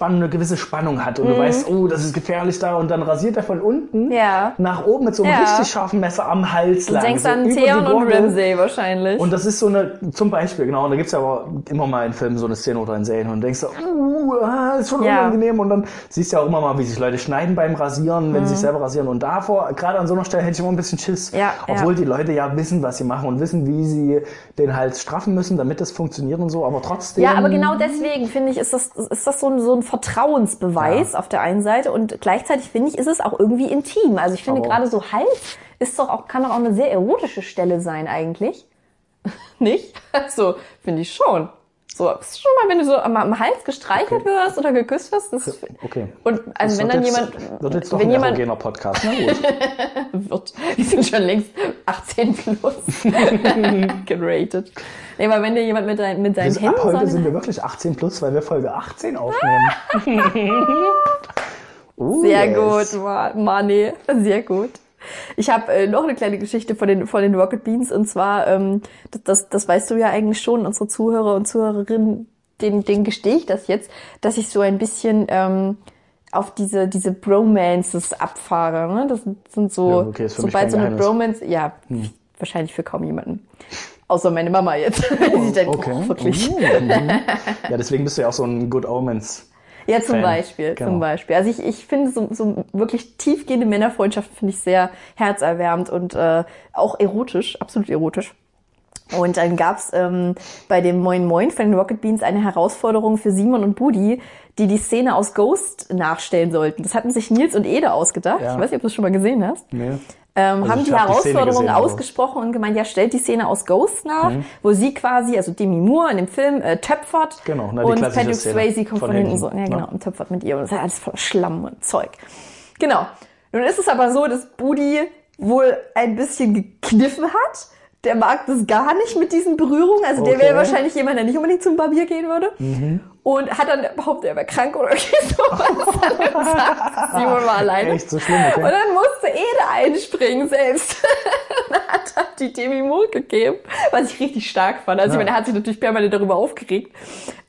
eine gewisse Spannung hat und du weißt, oh, das ist gefährlich da und dann rasiert er von unten Mhm. Ja. nach oben mit so einem Ja. richtig scharfen Messer am Hals Du lang. denkst so an Theon und. Ramsay wahrscheinlich. Und das ist so eine, zum Beispiel, genau, und da gibt's ja aber immer mal in Filmen so eine Szene oder in Serien und denkst so, uh, ah, ist schon Ja. unangenehm und dann siehst du ja auch immer mal, wie sich Leute schneiden beim Rasieren, wenn Mhm. sie sich selber rasieren und davor, gerade an so einer Stelle hätte ich immer ein bisschen Schiss, Ja, obwohl die Leute ja wissen, was sie machen und wissen, wie sie den Hals straffen müssen, damit das funktioniert und so, aber trotzdem. Aber genau deswegen finde ich, ist das, ist das so ein, so ein Vertrauensbeweis auf der einen Seite und gleichzeitig finde ich, ist es auch irgendwie intim. Also ich finde gerade so Hals ist doch auch, kann doch auch eine sehr erotische Stelle sein eigentlich. Nicht? So, finde ich schon. So, ist schon mal, wenn du so am, am Hals gestreichelt wirst oder geküsst wirst, das Okay. und also Das wenn dann jetzt, jemand Wird jetzt doch wenn ein jemand Podcast, na gut. wird, wir sind schon längst 18 plus geratet. Nee, aber wenn dir jemand mit, dein, mit seinen sind, Händen ab heute sind wir wirklich 18 plus, weil wir Folge 18 aufnehmen. Oh, Sehr yes. gut, Ma- Mani, sehr gut. Ich habe äh, noch eine kleine Geschichte von den, von den Rocket Beans und zwar, ähm, das, das, das weißt du ja eigentlich schon, unsere Zuhörer und Zuhörerinnen, denen, denen gestehe ich das jetzt, dass ich so ein bisschen ähm, auf diese, diese Bromances abfahre. Ne? Das sind so, Ja, okay, sobald so eine Geheimnis. Bromance, ja, wahrscheinlich für kaum jemanden. Außer meine Mama jetzt. Die denkt, Okay. oh, wirklich. Uh, mhm. ja, deswegen bist du ja auch so ein Good Omens. Ja, zum Fan. Beispiel, Genau. zum Beispiel. Also ich, ich finde so, so wirklich tiefgehende Männerfreundschaften finde ich sehr herzerwärmend und äh, auch erotisch, absolut erotisch. Und dann gab's ähm, bei dem Moin Moin von den Rocket Beans eine Herausforderung für Simon und Budi, die die Szene aus Ghost nachstellen sollten. Das hatten sich Nils und Ede ausgedacht. Ja. Ich weiß nicht, ob du es schon mal gesehen hast. Nee. Ähm, Also haben die hab Herausforderung ausgesprochen und gemeint, ja, stellt die Szene aus Ghost nach, Mhm. wo sie quasi, also Demi Moore in dem Film, äh, töpfert Genau, na, und Patrick Swayze kommt von, von hinten so, ja ne? genau, und töpfert mit ihr und das ist alles voller Schlamm und Zeug. Genau. Nun ist es aber so, dass Budi wohl ein bisschen gekniffen hat. Der mag das gar nicht mit diesen Berührungen. Also der wäre Okay. wahrscheinlich jemand, der nicht unbedingt zum Barbier gehen würde. Und hat dann behauptet, er wäre krank oder irgendwie sowas. Simon war alleine. Echt so schlimm, okay. Und dann musste Ede einspringen selbst. und hat dann die Demi Moore gegeben, was ich richtig stark fand. Also ich Ja. meine, er hat sich natürlich permanent darüber aufgeregt.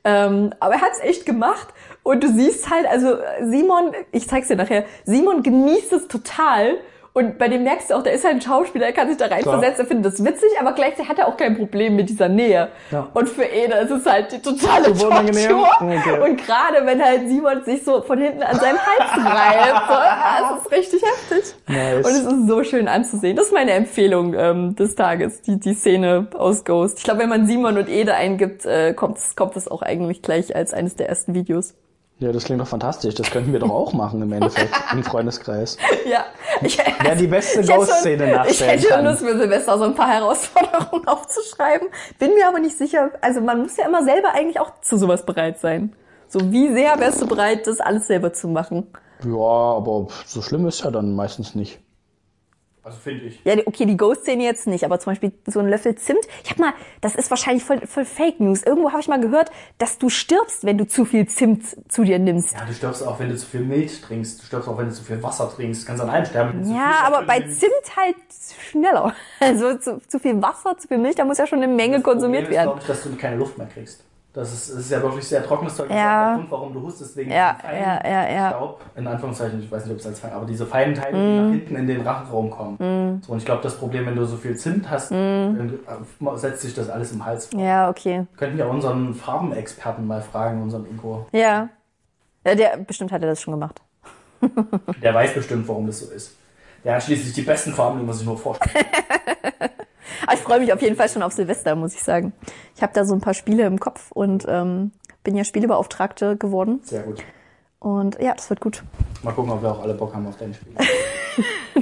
Ähm, aber er hat es echt gemacht. Und du siehst halt, also Simon, ich zeig's dir nachher, Simon genießt es total. Und bei dem merkst du auch, der ist halt ein Schauspieler, er kann sich da reinversetzen, er findet das witzig, aber gleichzeitig hat er auch kein Problem mit dieser Nähe. Ja. Und für Ede ist es halt die totale. Tortur. Okay. Und gerade wenn halt Simon sich so von hinten an seinem Hals reibt, so, das ist richtig heftig. Nice. Und es ist so schön anzusehen. Das ist meine Empfehlung ähm, des Tages, die, die Szene aus Ghost. Ich glaube, wenn man Simon und Ede eingibt, äh, kommt kommt es auch eigentlich gleich als eines der ersten Videos. Ja, das klingt doch fantastisch. Das könnten wir doch auch machen im Endeffekt im Freundeskreis. Ja. Ich, Wer die beste Ghost-Szene schon- Ich nachstellen hätte schon. Lust für Silvester so ein paar Herausforderungen aufzuschreiben. Bin mir aber nicht sicher. Also man muss ja immer selber eigentlich auch zu sowas bereit sein. So wie sehr wärst du bereit, das alles selber zu machen? Ja, aber so schlimm ist ja dann meistens nicht. Also finde ich. Ja, okay, die Ghost-Szene jetzt nicht, aber zum Beispiel so ein Löffel Zimt. Ich hab mal, das ist wahrscheinlich voll, voll Fake News. Irgendwo habe ich mal gehört, dass du stirbst, wenn du zu viel Zimt zu dir nimmst. Ja, du stirbst auch, wenn du zu viel Milch trinkst. Du stirbst auch, wenn du zu viel Wasser trinkst. Du kannst an allem sterben. Ja, aber bei nimmst. Zimt halt schneller. Also zu, zu viel Wasser, zu viel Milch, da muss ja schon eine Menge Das konsumiert Problem werden. Ist, glaub ich, dass du keine Luft mehr kriegst. Das ist, das ist ja wirklich sehr trockenes Zeug. Das Ja. ist der Grund, warum du hustest, wegen Ja, feinen ja, ja, ja. Staub. In Anführungszeichen, ich weiß nicht, ob es als fein, aber diese feinen Teile, Mm. die nach hinten in den Rachenraum kommen. So, und ich glaube, das Problem, wenn du so viel Zimt hast, dann äh, setzt sich das alles im Hals. Mm. Ja, okay. Könnten wir unseren Farbenexperten mal fragen, unseren Inko. Ja. ja. Der, bestimmt hat er das schon gemacht. Der weiß bestimmt, warum das so ist. Der hat schließlich die besten Farben, die man sich nur vorstellt. Aber ich freue mich auf jeden Fall schon auf Silvester, muss ich sagen. Ich habe da so ein paar Spiele im Kopf und ähm, bin ja Spielebeauftragte geworden. Sehr gut. Und ja, das wird gut. Mal gucken, ob wir auch alle Bock haben auf dein Spiel.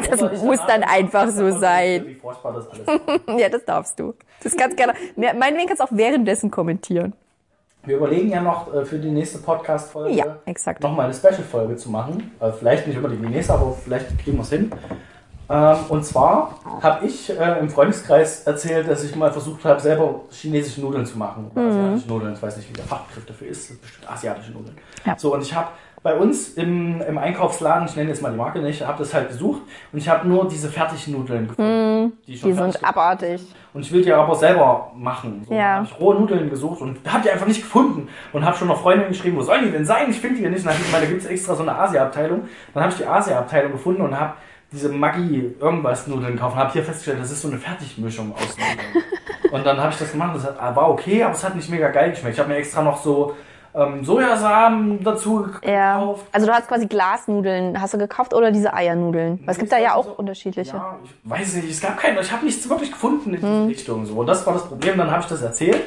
Das muss dann einfach so sein. Wie furchtbar das alles ist. Ja, das darfst du. Das kannst gerne. Meinetwegen kannst du auch währenddessen kommentieren. Wir überlegen ja noch äh, für die nächste Podcast-Folge Ja, nochmal eine Special-Folge zu machen. Äh, Vielleicht nicht unbedingt die nächste, aber vielleicht kriegen wir es hin. Ähm, Und zwar habe ich äh, im Freundeskreis erzählt, dass ich mal versucht habe, selber chinesische Nudeln zu machen. Oder asiatische Nudeln, ich weiß nicht, wie der Fachbegriff dafür ist. Das sind bestimmt asiatische Nudeln. Ja. So, und ich habe bei uns im, im Einkaufsladen, ich nenne jetzt mal die Marke nicht, habe das halt gesucht und ich habe nur diese fertigen Nudeln gefunden. die schon Die fertig sind abartig. und ich will die aber selber machen. So, Ja. Habe ich rohe Nudeln gesucht und habe die einfach nicht gefunden. Und habe schon noch Freundinnen geschrieben, wo sollen die denn sein? Ich finde die hier nicht. Und dann hab ich, weil da gibt es extra so eine Asia-Abteilung. Dann habe ich die Asia-Abteilung gefunden und habe diese Maggi irgendwas Nudeln gekauft und habe hier festgestellt, das ist so eine Fertigmischung aus Nudeln. und dann habe ich das gemacht. Das hat, war okay, aber es hat nicht mega geil geschmeckt. Ich habe mir extra noch so ähm, Sojasamen dazu Ja. gekauft. Also du hast quasi Glasnudeln, hast du gekauft oder diese Eiernudeln? Weil es gibt da ja auch So- unterschiedliche. Ja, ich weiß nicht, es gab keine, ich habe nichts wirklich gefunden in Hm. Richtung. So. Und das war das Problem, dann habe ich das erzählt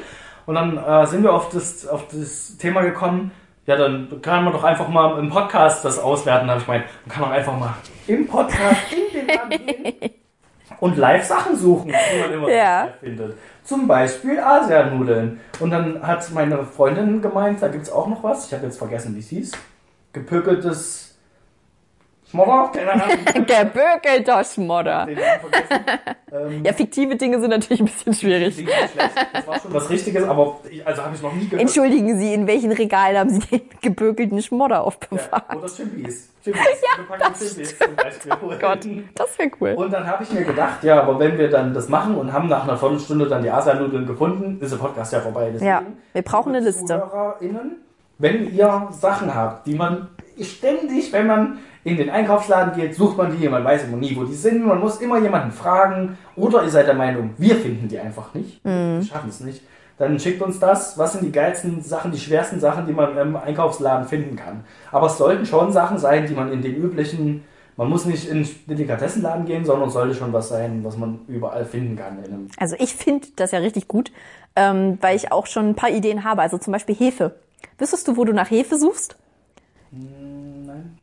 und dann äh, sind wir auf das, auf das Thema gekommen, ja, dann kann man doch einfach mal im Podcast das auswerten. Da habe ich gemeint, man kann doch einfach mal im Podcast in den Laden und live Sachen suchen, die man immer Ja. findet. Zum Beispiel Asianudeln. Und dann hat meine Freundin gemeint, da gibt es auch noch was, ich habe jetzt vergessen, wie es hieß, gepökeltes Schmodder, keine Ahnung. Gebökelter Schmodder. Den Namen vergessen. Ähm, Ja, fiktive Dinge sind natürlich ein bisschen schwierig. Das war schon was Richtiges, aber ich, also habe ich noch nie gehört. Entschuldigen Sie, in welchen Regalen haben Sie den gebökelten Schmodder Ja, aufbewahrt? oder Chimbis. Chimbis. Ja, das Chimbis zum Beispiel. Oh Gott, das wäre cool. Und dann habe ich mir gedacht, ja, aber wenn wir dann das machen und haben nach einer Viertelstunde dann die Asianudeln gefunden, ist der Podcast ja vorbei. Deswegen, Ja, wir brauchen eine Liste. ZuhörerInnen, wenn ihr Sachen habt, die man ständig, wenn man in den Einkaufsladen geht, sucht man die, man weiß immer nie, wo die sind, man muss immer jemanden fragen oder ihr seid der Meinung, wir finden die einfach nicht, Mhm. wir schaffen es nicht, dann schickt uns das, was sind die geilsten Sachen, die schwersten Sachen, die man im Einkaufsladen finden kann. Aber es sollten schon Sachen sein, die man in den üblichen, man muss nicht in den Delikatessenladen gehen, sondern es sollte schon was sein, was man überall finden kann. Also ich finde das ja richtig gut, ähm, weil ich auch schon ein paar Ideen habe. Also zum Beispiel Hefe. Wüsstest du, wo du nach Hefe suchst? Nein.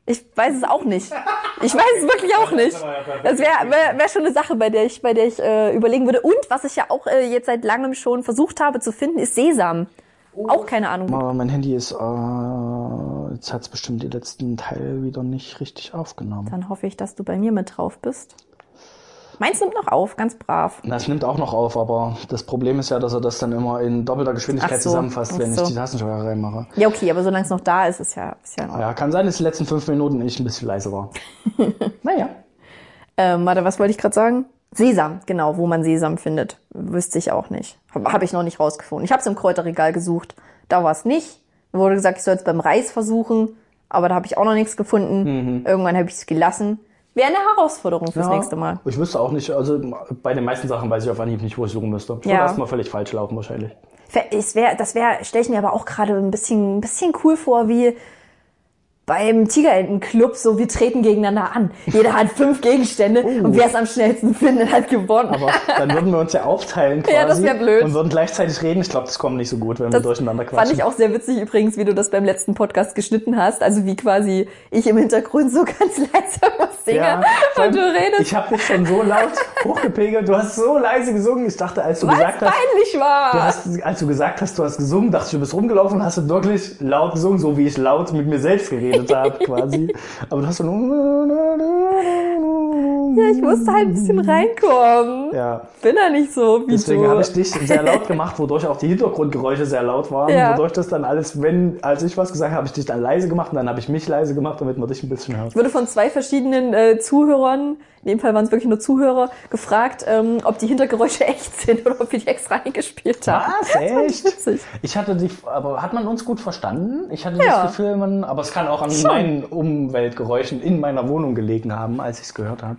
Ich weiß es auch nicht. Ich weiß es wirklich auch nicht. Das wäre wär, wär schon eine Sache, bei der ich, bei der ich äh, überlegen würde. Und was ich ja auch äh, jetzt seit langem schon versucht habe zu finden, ist Sesam. Auch keine Ahnung. Aber mein Handy ist äh, jetzt hat's bestimmt die letzten Teile wieder nicht richtig aufgenommen. Dann hoffe ich, dass du bei mir mit drauf bist. Meins nimmt noch auf, ganz brav. Das nimmt auch noch auf, aber das Problem ist ja, dass er das dann immer in doppelter Geschwindigkeit so, zusammenfasst, wenn so. ich die Tastensteuer reinmache. Ja, okay, aber solange es noch da ist, ist ja, ist ja noch. Ja, kann sein, dass die letzten fünf Minuten ich ein bisschen leise war. naja. Ähm, warte, was wollte ich gerade sagen? Sesam, genau, wo man Sesam findet. Wüsste ich auch nicht. Habe hab ich noch nicht rausgefunden. Ich habe es im Kräuterregal gesucht. Da war es nicht. Wurde gesagt, ich soll es beim Reis versuchen, aber da habe ich auch noch nichts gefunden. Irgendwann habe ich es gelassen. Wäre eine Herausforderung fürs Ja, nächste Mal. Ich wüsste auch nicht, also bei den meisten Sachen weiß ich auf Anhieb nicht, wo ich suchen müsste. Ich Ja. würde erstmal völlig falsch laufen wahrscheinlich. Es wär, das wäre, stelle ich mir aber auch gerade ein bisschen, ein bisschen cool vor, wie beim Tigerentenclub, so wir treten gegeneinander an. Jeder hat fünf Gegenstände und wer es am schnellsten findet, hat gewonnen. Aber dann würden wir uns ja aufteilen quasi Ja, das wär blöd. und würden gleichzeitig reden. Ich glaube, das kommt nicht so gut, wenn wir Das durcheinander fand quatschen. ich auch sehr witzig übrigens, wie du das beim letzten Podcast geschnitten hast. Also wie quasi ich im Hintergrund so ganz leise was singe allem, und du redest, Ich habe dich schon so laut hochgepegelt. Du hast so leise gesungen. Ich dachte, als du was gesagt hast, peinlich war. du hast, als du gesagt hast, du hast gesungen, dachte ich, du bist rumgelaufen und hast du wirklich laut gesungen, so wie ich laut mit mir selbst geredet habe, quasi. Aber du hast so ja, ich musste halt ein bisschen reinkommen. ja. Bin da nicht so wie Deswegen habe ich dich sehr laut gemacht, wodurch auch die Hintergrundgeräusche sehr laut waren. Ja. Wodurch das dann alles, wenn, als ich was gesagt habe, habe ich dich dann leise gemacht und dann habe ich mich leise gemacht, damit man dich ein bisschen hört. Ich wurde von zwei verschiedenen äh, Zuhörern, in dem Fall waren es wirklich nur Zuhörer, gefragt, ähm, ob die Hintergeräusche echt sind oder ob wir die extra eingespielt haben. Was? Echt? Ich hatte die, aber hat man uns gut verstanden? Ich hatte Ja. das Gefühl, man, aber es kann auch an Schon. meinen Umweltgeräuschen in meiner Wohnung gelegen haben, als ich es gehört habe.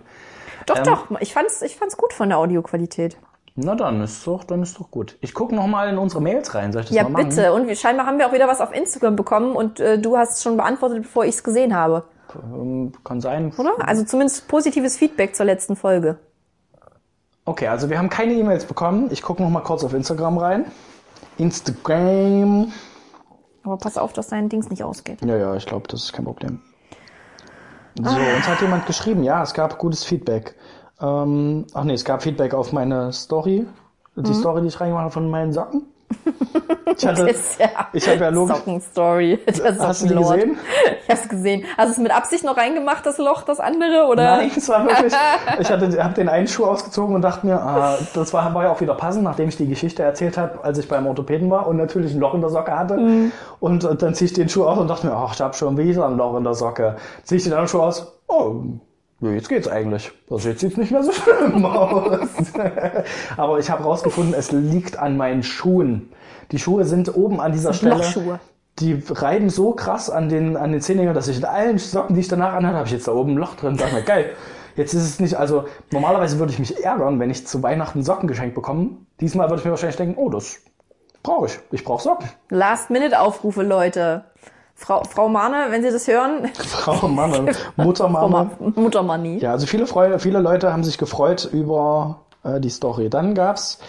Doch, Ähm, doch, ich fand's, ich fand's gut von der Audioqualität. Na dann ist doch, dann ist doch gut. Ich gucke noch mal in unsere Mails rein. Soll ich das Ja, mal machen? bitte. Und wir, scheinbar haben wir auch wieder was auf Instagram bekommen und äh, du hast es schon beantwortet, bevor ich es gesehen habe. Ähm, Kann sein. Oder? Also zumindest positives Feedback zur letzten Folge. Okay, also wir haben keine E-Mails bekommen. Ich gucke noch mal kurz auf Instagram rein. Instagram. Aber pass auf, dass dein Dings nicht ausgeht. Ja, ja, ich glaube, das ist kein Problem. So, uns hat jemand geschrieben, ja, es gab gutes Feedback. Ähm, ach nee, es gab Feedback auf meine Story. Die Story, die ich reingemacht habe von meinen Socken. Ich hatte, ja ich habe ja logisch. Sockenstory. Der Hast du die gesehen? Ich hab's gesehen. Hast du es mit Absicht noch reingemacht, das Loch, das andere? Oder? Nein, es war wirklich. Ich hatte, habe den einen Schuh ausgezogen und dachte mir, ah, das war, war ja auch wieder passend, nachdem ich die Geschichte erzählt habe, als ich beim Orthopäden war und natürlich ein Loch in der Socke hatte. Und, äh, dann ziehe ich den Schuh aus und dachte mir, ach, ich habe schon wieder ein Loch in der Socke. Ziehe ich den anderen Schuh aus, oh, ja, jetzt geht's eigentlich. Also jetzt sieht's nicht mehr so schlimm aus. Aber ich habe rausgefunden, es liegt an meinen Schuhen. Die Schuhe sind oben an dieser Stelle. Lochschuhe. Die reiben so krass an den, an den Zehennägeln, dass ich in allen Socken, die ich danach anhatte, habe ich jetzt da oben ein Loch drin. Dachte mir, geil. Jetzt ist es nicht, also normalerweise würde ich mich ärgern, wenn ich zu Weihnachten Socken geschenkt bekomme. Diesmal würde ich mir wahrscheinlich denken, oh, das brauche ich. Ich brauche Socken. Last-Minute-Aufrufe, Leute. Frau, Frau Mahne, wenn Sie das hören, Frau Mama, Mutter Frau Mama. Ma Mutter Manni. Ja, also viele, Freude, viele Leute haben sich gefreut über äh, die Story. Dann gab's,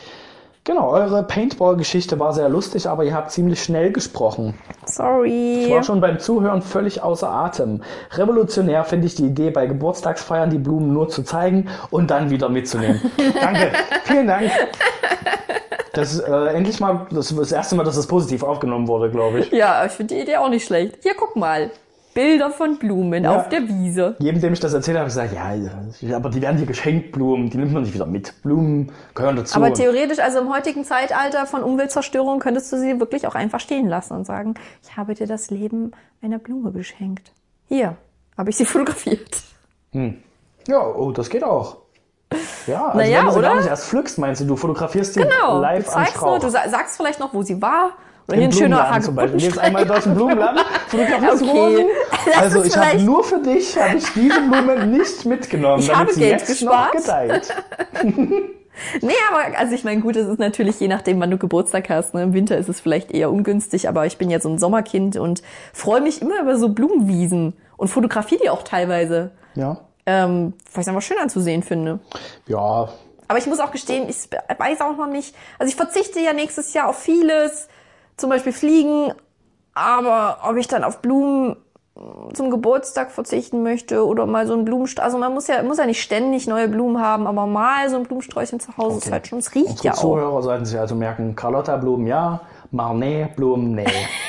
genau, eure Paintball-Geschichte war sehr lustig, aber ihr habt ziemlich schnell gesprochen. Ich Sorry. war schon beim Zuhören völlig außer Atem. Revolutionär finde ich die Idee, bei Geburtstagsfeiern die Blumen nur zu zeigen und dann wieder mitzunehmen. Danke, vielen Dank. Das ist äh, endlich mal das, das erste Mal, dass das positiv aufgenommen wurde, glaube ich. Ja, ich finde die Idee auch nicht schlecht. Hier, guck mal. Bilder von Blumen Ja. auf der Wiese. Jedem, dem ich das erzählt habe, gesagt, ja, ja, aber die werden hier geschenkt, Blumen, die nimmt man nicht wieder mit. Blumen gehören dazu. Aber theoretisch, also im heutigen Zeitalter von Umweltzerstörung, könntest du sie wirklich auch einfach stehen lassen und sagen, ich habe dir das Leben einer Blume geschenkt. Hier, habe ich sie fotografiert. ja, oh, das geht auch. Ja, also Naja, wenn du sie oder? gar nicht erst pflückst, meinst du, du fotografierst die Genau, live du am zeigst Strauch. nur, du sa- sagst vielleicht noch, wo sie war. Oder hier ein schöner Blumenladen zum Beispiel. Gehst einmal durch den Blumenladen, fotografierst Okay. Rosen. Also ich habe nur für dich, habe ich diese Blume nicht mitgenommen, Ich damit habe sie Geld jetzt gespart. noch geteilt. Nee, aber also ich meine, gut, es ist natürlich je nachdem, wann du Geburtstag hast. Ne? Im Winter ist es vielleicht eher ungünstig, aber ich bin ja so ein Sommerkind und freue mich immer über so Blumenwiesen und fotografiere die auch teilweise, Ja, ähm, weil ich es einfach schön anzusehen finde. ja, Aber ich muss auch gestehen, ich weiß auch noch nicht. Also ich verzichte ja nächstes Jahr auf vieles, zum Beispiel Fliegen, aber ob ich dann auf Blumen zum Geburtstag verzichten möchte oder mal so ein Blumenstrauß. Also man muss ja, muss ja nicht ständig neue Blumen haben, aber mal so ein Blumensträuchchen zu Hause ist halt schon, es riecht Unsere ja auch. Zuhörer sollten sich also merken, Carlotta Blumen ja, Marnet Blumen nee.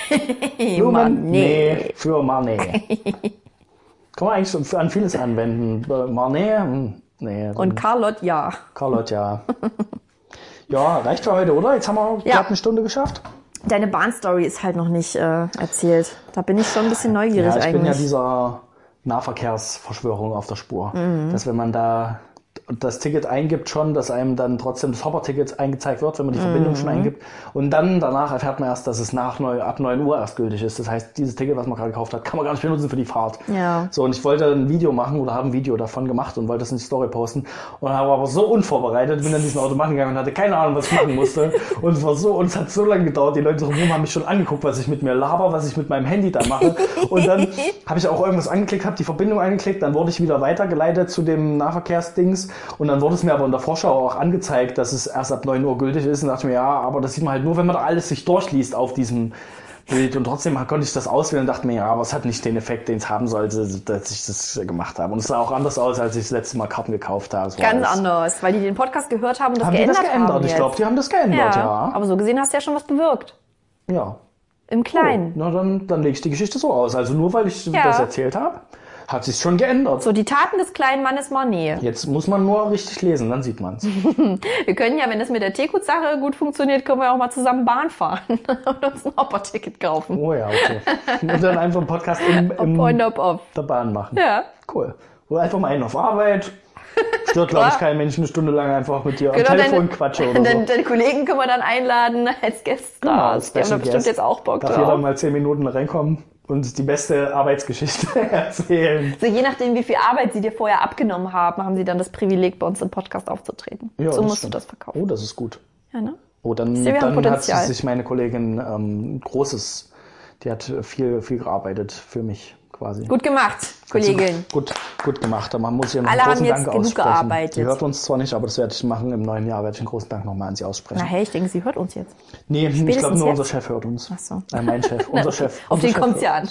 Blumen? Nee. für Manet. Kann man eigentlich so für- an vieles anwenden. Äh, hm, Nee. Und Carlot, ja. Carlot, ja. Ja, reicht für heute, oder? Jetzt haben wir Ja. gerade eine Stunde geschafft. Deine Bahnstory ist halt noch nicht äh, erzählt. Da bin ich schon ein bisschen neugierig Ja, ich eigentlich. bin ja dieser Nahverkehrsverschwörung auf der Spur. Mhm. Dass wenn man da das Ticket eingibt schon, dass einem dann trotzdem das Hopper-Ticket eingezeigt wird, wenn man die Verbindung Mhm. schon eingibt. Und dann danach erfährt man erst, dass es nach neu, ab 9 Uhr erst gültig ist. Das heißt, dieses Ticket, was man gerade gekauft hat, kann man gar nicht benutzen für die Fahrt. Ja. So, und ich wollte ein Video machen oder habe ein Video davon gemacht und wollte das in die Story posten. Und habe aber so unvorbereitet, bin an diesen Automaten gegangen und hatte keine Ahnung, was ich machen musste. und es war so, und es hat so lange gedauert. Die Leute drumherum haben mich schon angeguckt, was ich mit mir laber, was ich mit meinem Handy da mache. Und dann habe ich auch irgendwas angeklickt, habe die Verbindung angeklickt, dann wurde ich wieder weitergeleitet zu dem Nahverkehrsdings und dann wurde es mir aber in der Vorschau auch angezeigt, dass es erst ab 9 Uhr gültig ist und dachte ich mir, ja, aber das sieht man halt nur, wenn man alles sich durchliest auf diesem Bild und trotzdem konnte ich das auswählen und dachte mir, ja, aber es hat nicht den Effekt, den es haben sollte, dass ich das gemacht habe. Und es sah auch anders aus, als ich das letzte Mal Karten gekauft habe. War Ganz alles- anders, weil die den Podcast gehört haben und das Haben die geändert das geändert? haben. Ich glaube, die haben das geändert, ja. ja. Aber so gesehen hast du ja schon was bewirkt. Ja. Im Kleinen. Na, dann, dann lege ich die Geschichte so aus. Also nur weil ich Ja. das erzählt habe, hat sich schon geändert. So, die Taten des kleinen Mannes Manet. Jetzt muss man nur richtig lesen, dann sieht man's. Wir können ja, wenn das mit der Teekut-Sache gut funktioniert, können wir auch mal zusammen Bahn fahren und uns ein Hopper-Ticket kaufen. Oh ja, okay. Und dann einfach einen Podcast im, im On, up, off. der Bahn machen. Ja. Cool. Oder einfach mal einen auf Arbeit. Stört, glaube ich, kein Mensch eine Stunde lang einfach mit dir am Genau, Telefon deine, quatsche oder deine, so. deine Kollegen können wir dann einladen als Gäste. Genau, als die haben da bestimmt Guest. jetzt auch Bock Darf jeder drauf. mal zehn Minuten reinkommen und die beste Arbeitsgeschichte erzählen. So, je nachdem, wie viel Arbeit sie dir vorher abgenommen haben, haben sie dann das Privileg, bei uns im Podcast aufzutreten. Ja, so musst stimmt. du das verkaufen. Oh, das ist gut. Ja, ne? Oh, dann, haben dann hat sich meine Kollegin ähm, großes, die hat viel, viel gearbeitet für mich quasi. Gut gemacht, Kollegin. Gut, gut gemacht. Da muss ich ja noch Alle einen haben großen jetzt Dank genug aussprechen. gearbeitet. Sie hört uns zwar nicht, aber das werde ich machen. Im neuen Jahr werde ich einen großen Dank nochmal an sie aussprechen. Na hey, ich denke, sie hört uns jetzt. nee, ich glaube spätestens nur jetzt? unser Chef hört uns. Ach so. Äh, mein Chef, unser Chef. Auf unser den Chef kommt's ja an.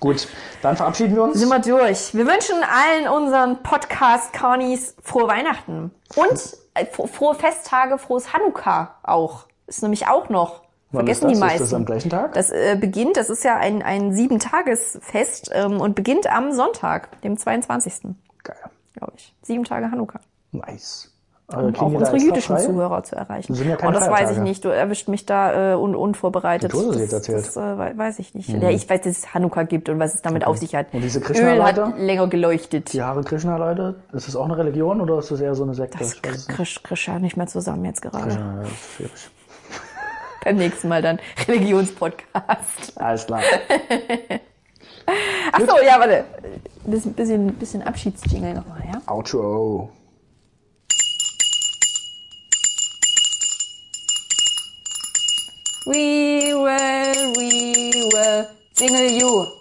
Gut, dann verabschieden wir uns. Sind wir durch. Wir wünschen allen unseren Podcast-Carnies frohe Weihnachten. Und äh, fro- frohe Festtage, frohes Hanukkah auch. Ist nämlich auch noch. Wann Vergessen die meisten. Ist das am gleichen Tag? Das äh, beginnt, das ist ja ein, ein Sieben-Tages-Fest ähm, und beginnt am Sonntag, dem 22. Geil. glaube ich. Sieben Tage Hanukkah. Nice. Äh, Um auch unsere jüdischen frei? Zuhörer zu erreichen. Sind ja keine oh, das weiß ich nicht. Du erwischt mich da äh, un unvorbereitet. Du hast es das, jetzt erzählt. Mhm. Das äh, wei- weiß ich nicht. Ja, ich weiß, dass es Hanukkah gibt und was es damit auf sich hat. Und diese Krishna-Leute? hat länger geleuchtet. Die Hare Krishna, Leute, ist das auch eine Religion oder ist das eher so eine Sekte? Das weiß es nicht. ja mehr zusammen jetzt gerade. Äh, schwierig. Beim nächsten Mal dann Religionspodcast. Alles klar. Ach so, ja, warte. Bisschen, bisschen, bisschen Abschiedsjingle nochmal, ja? Outro. We will, we will jingle you.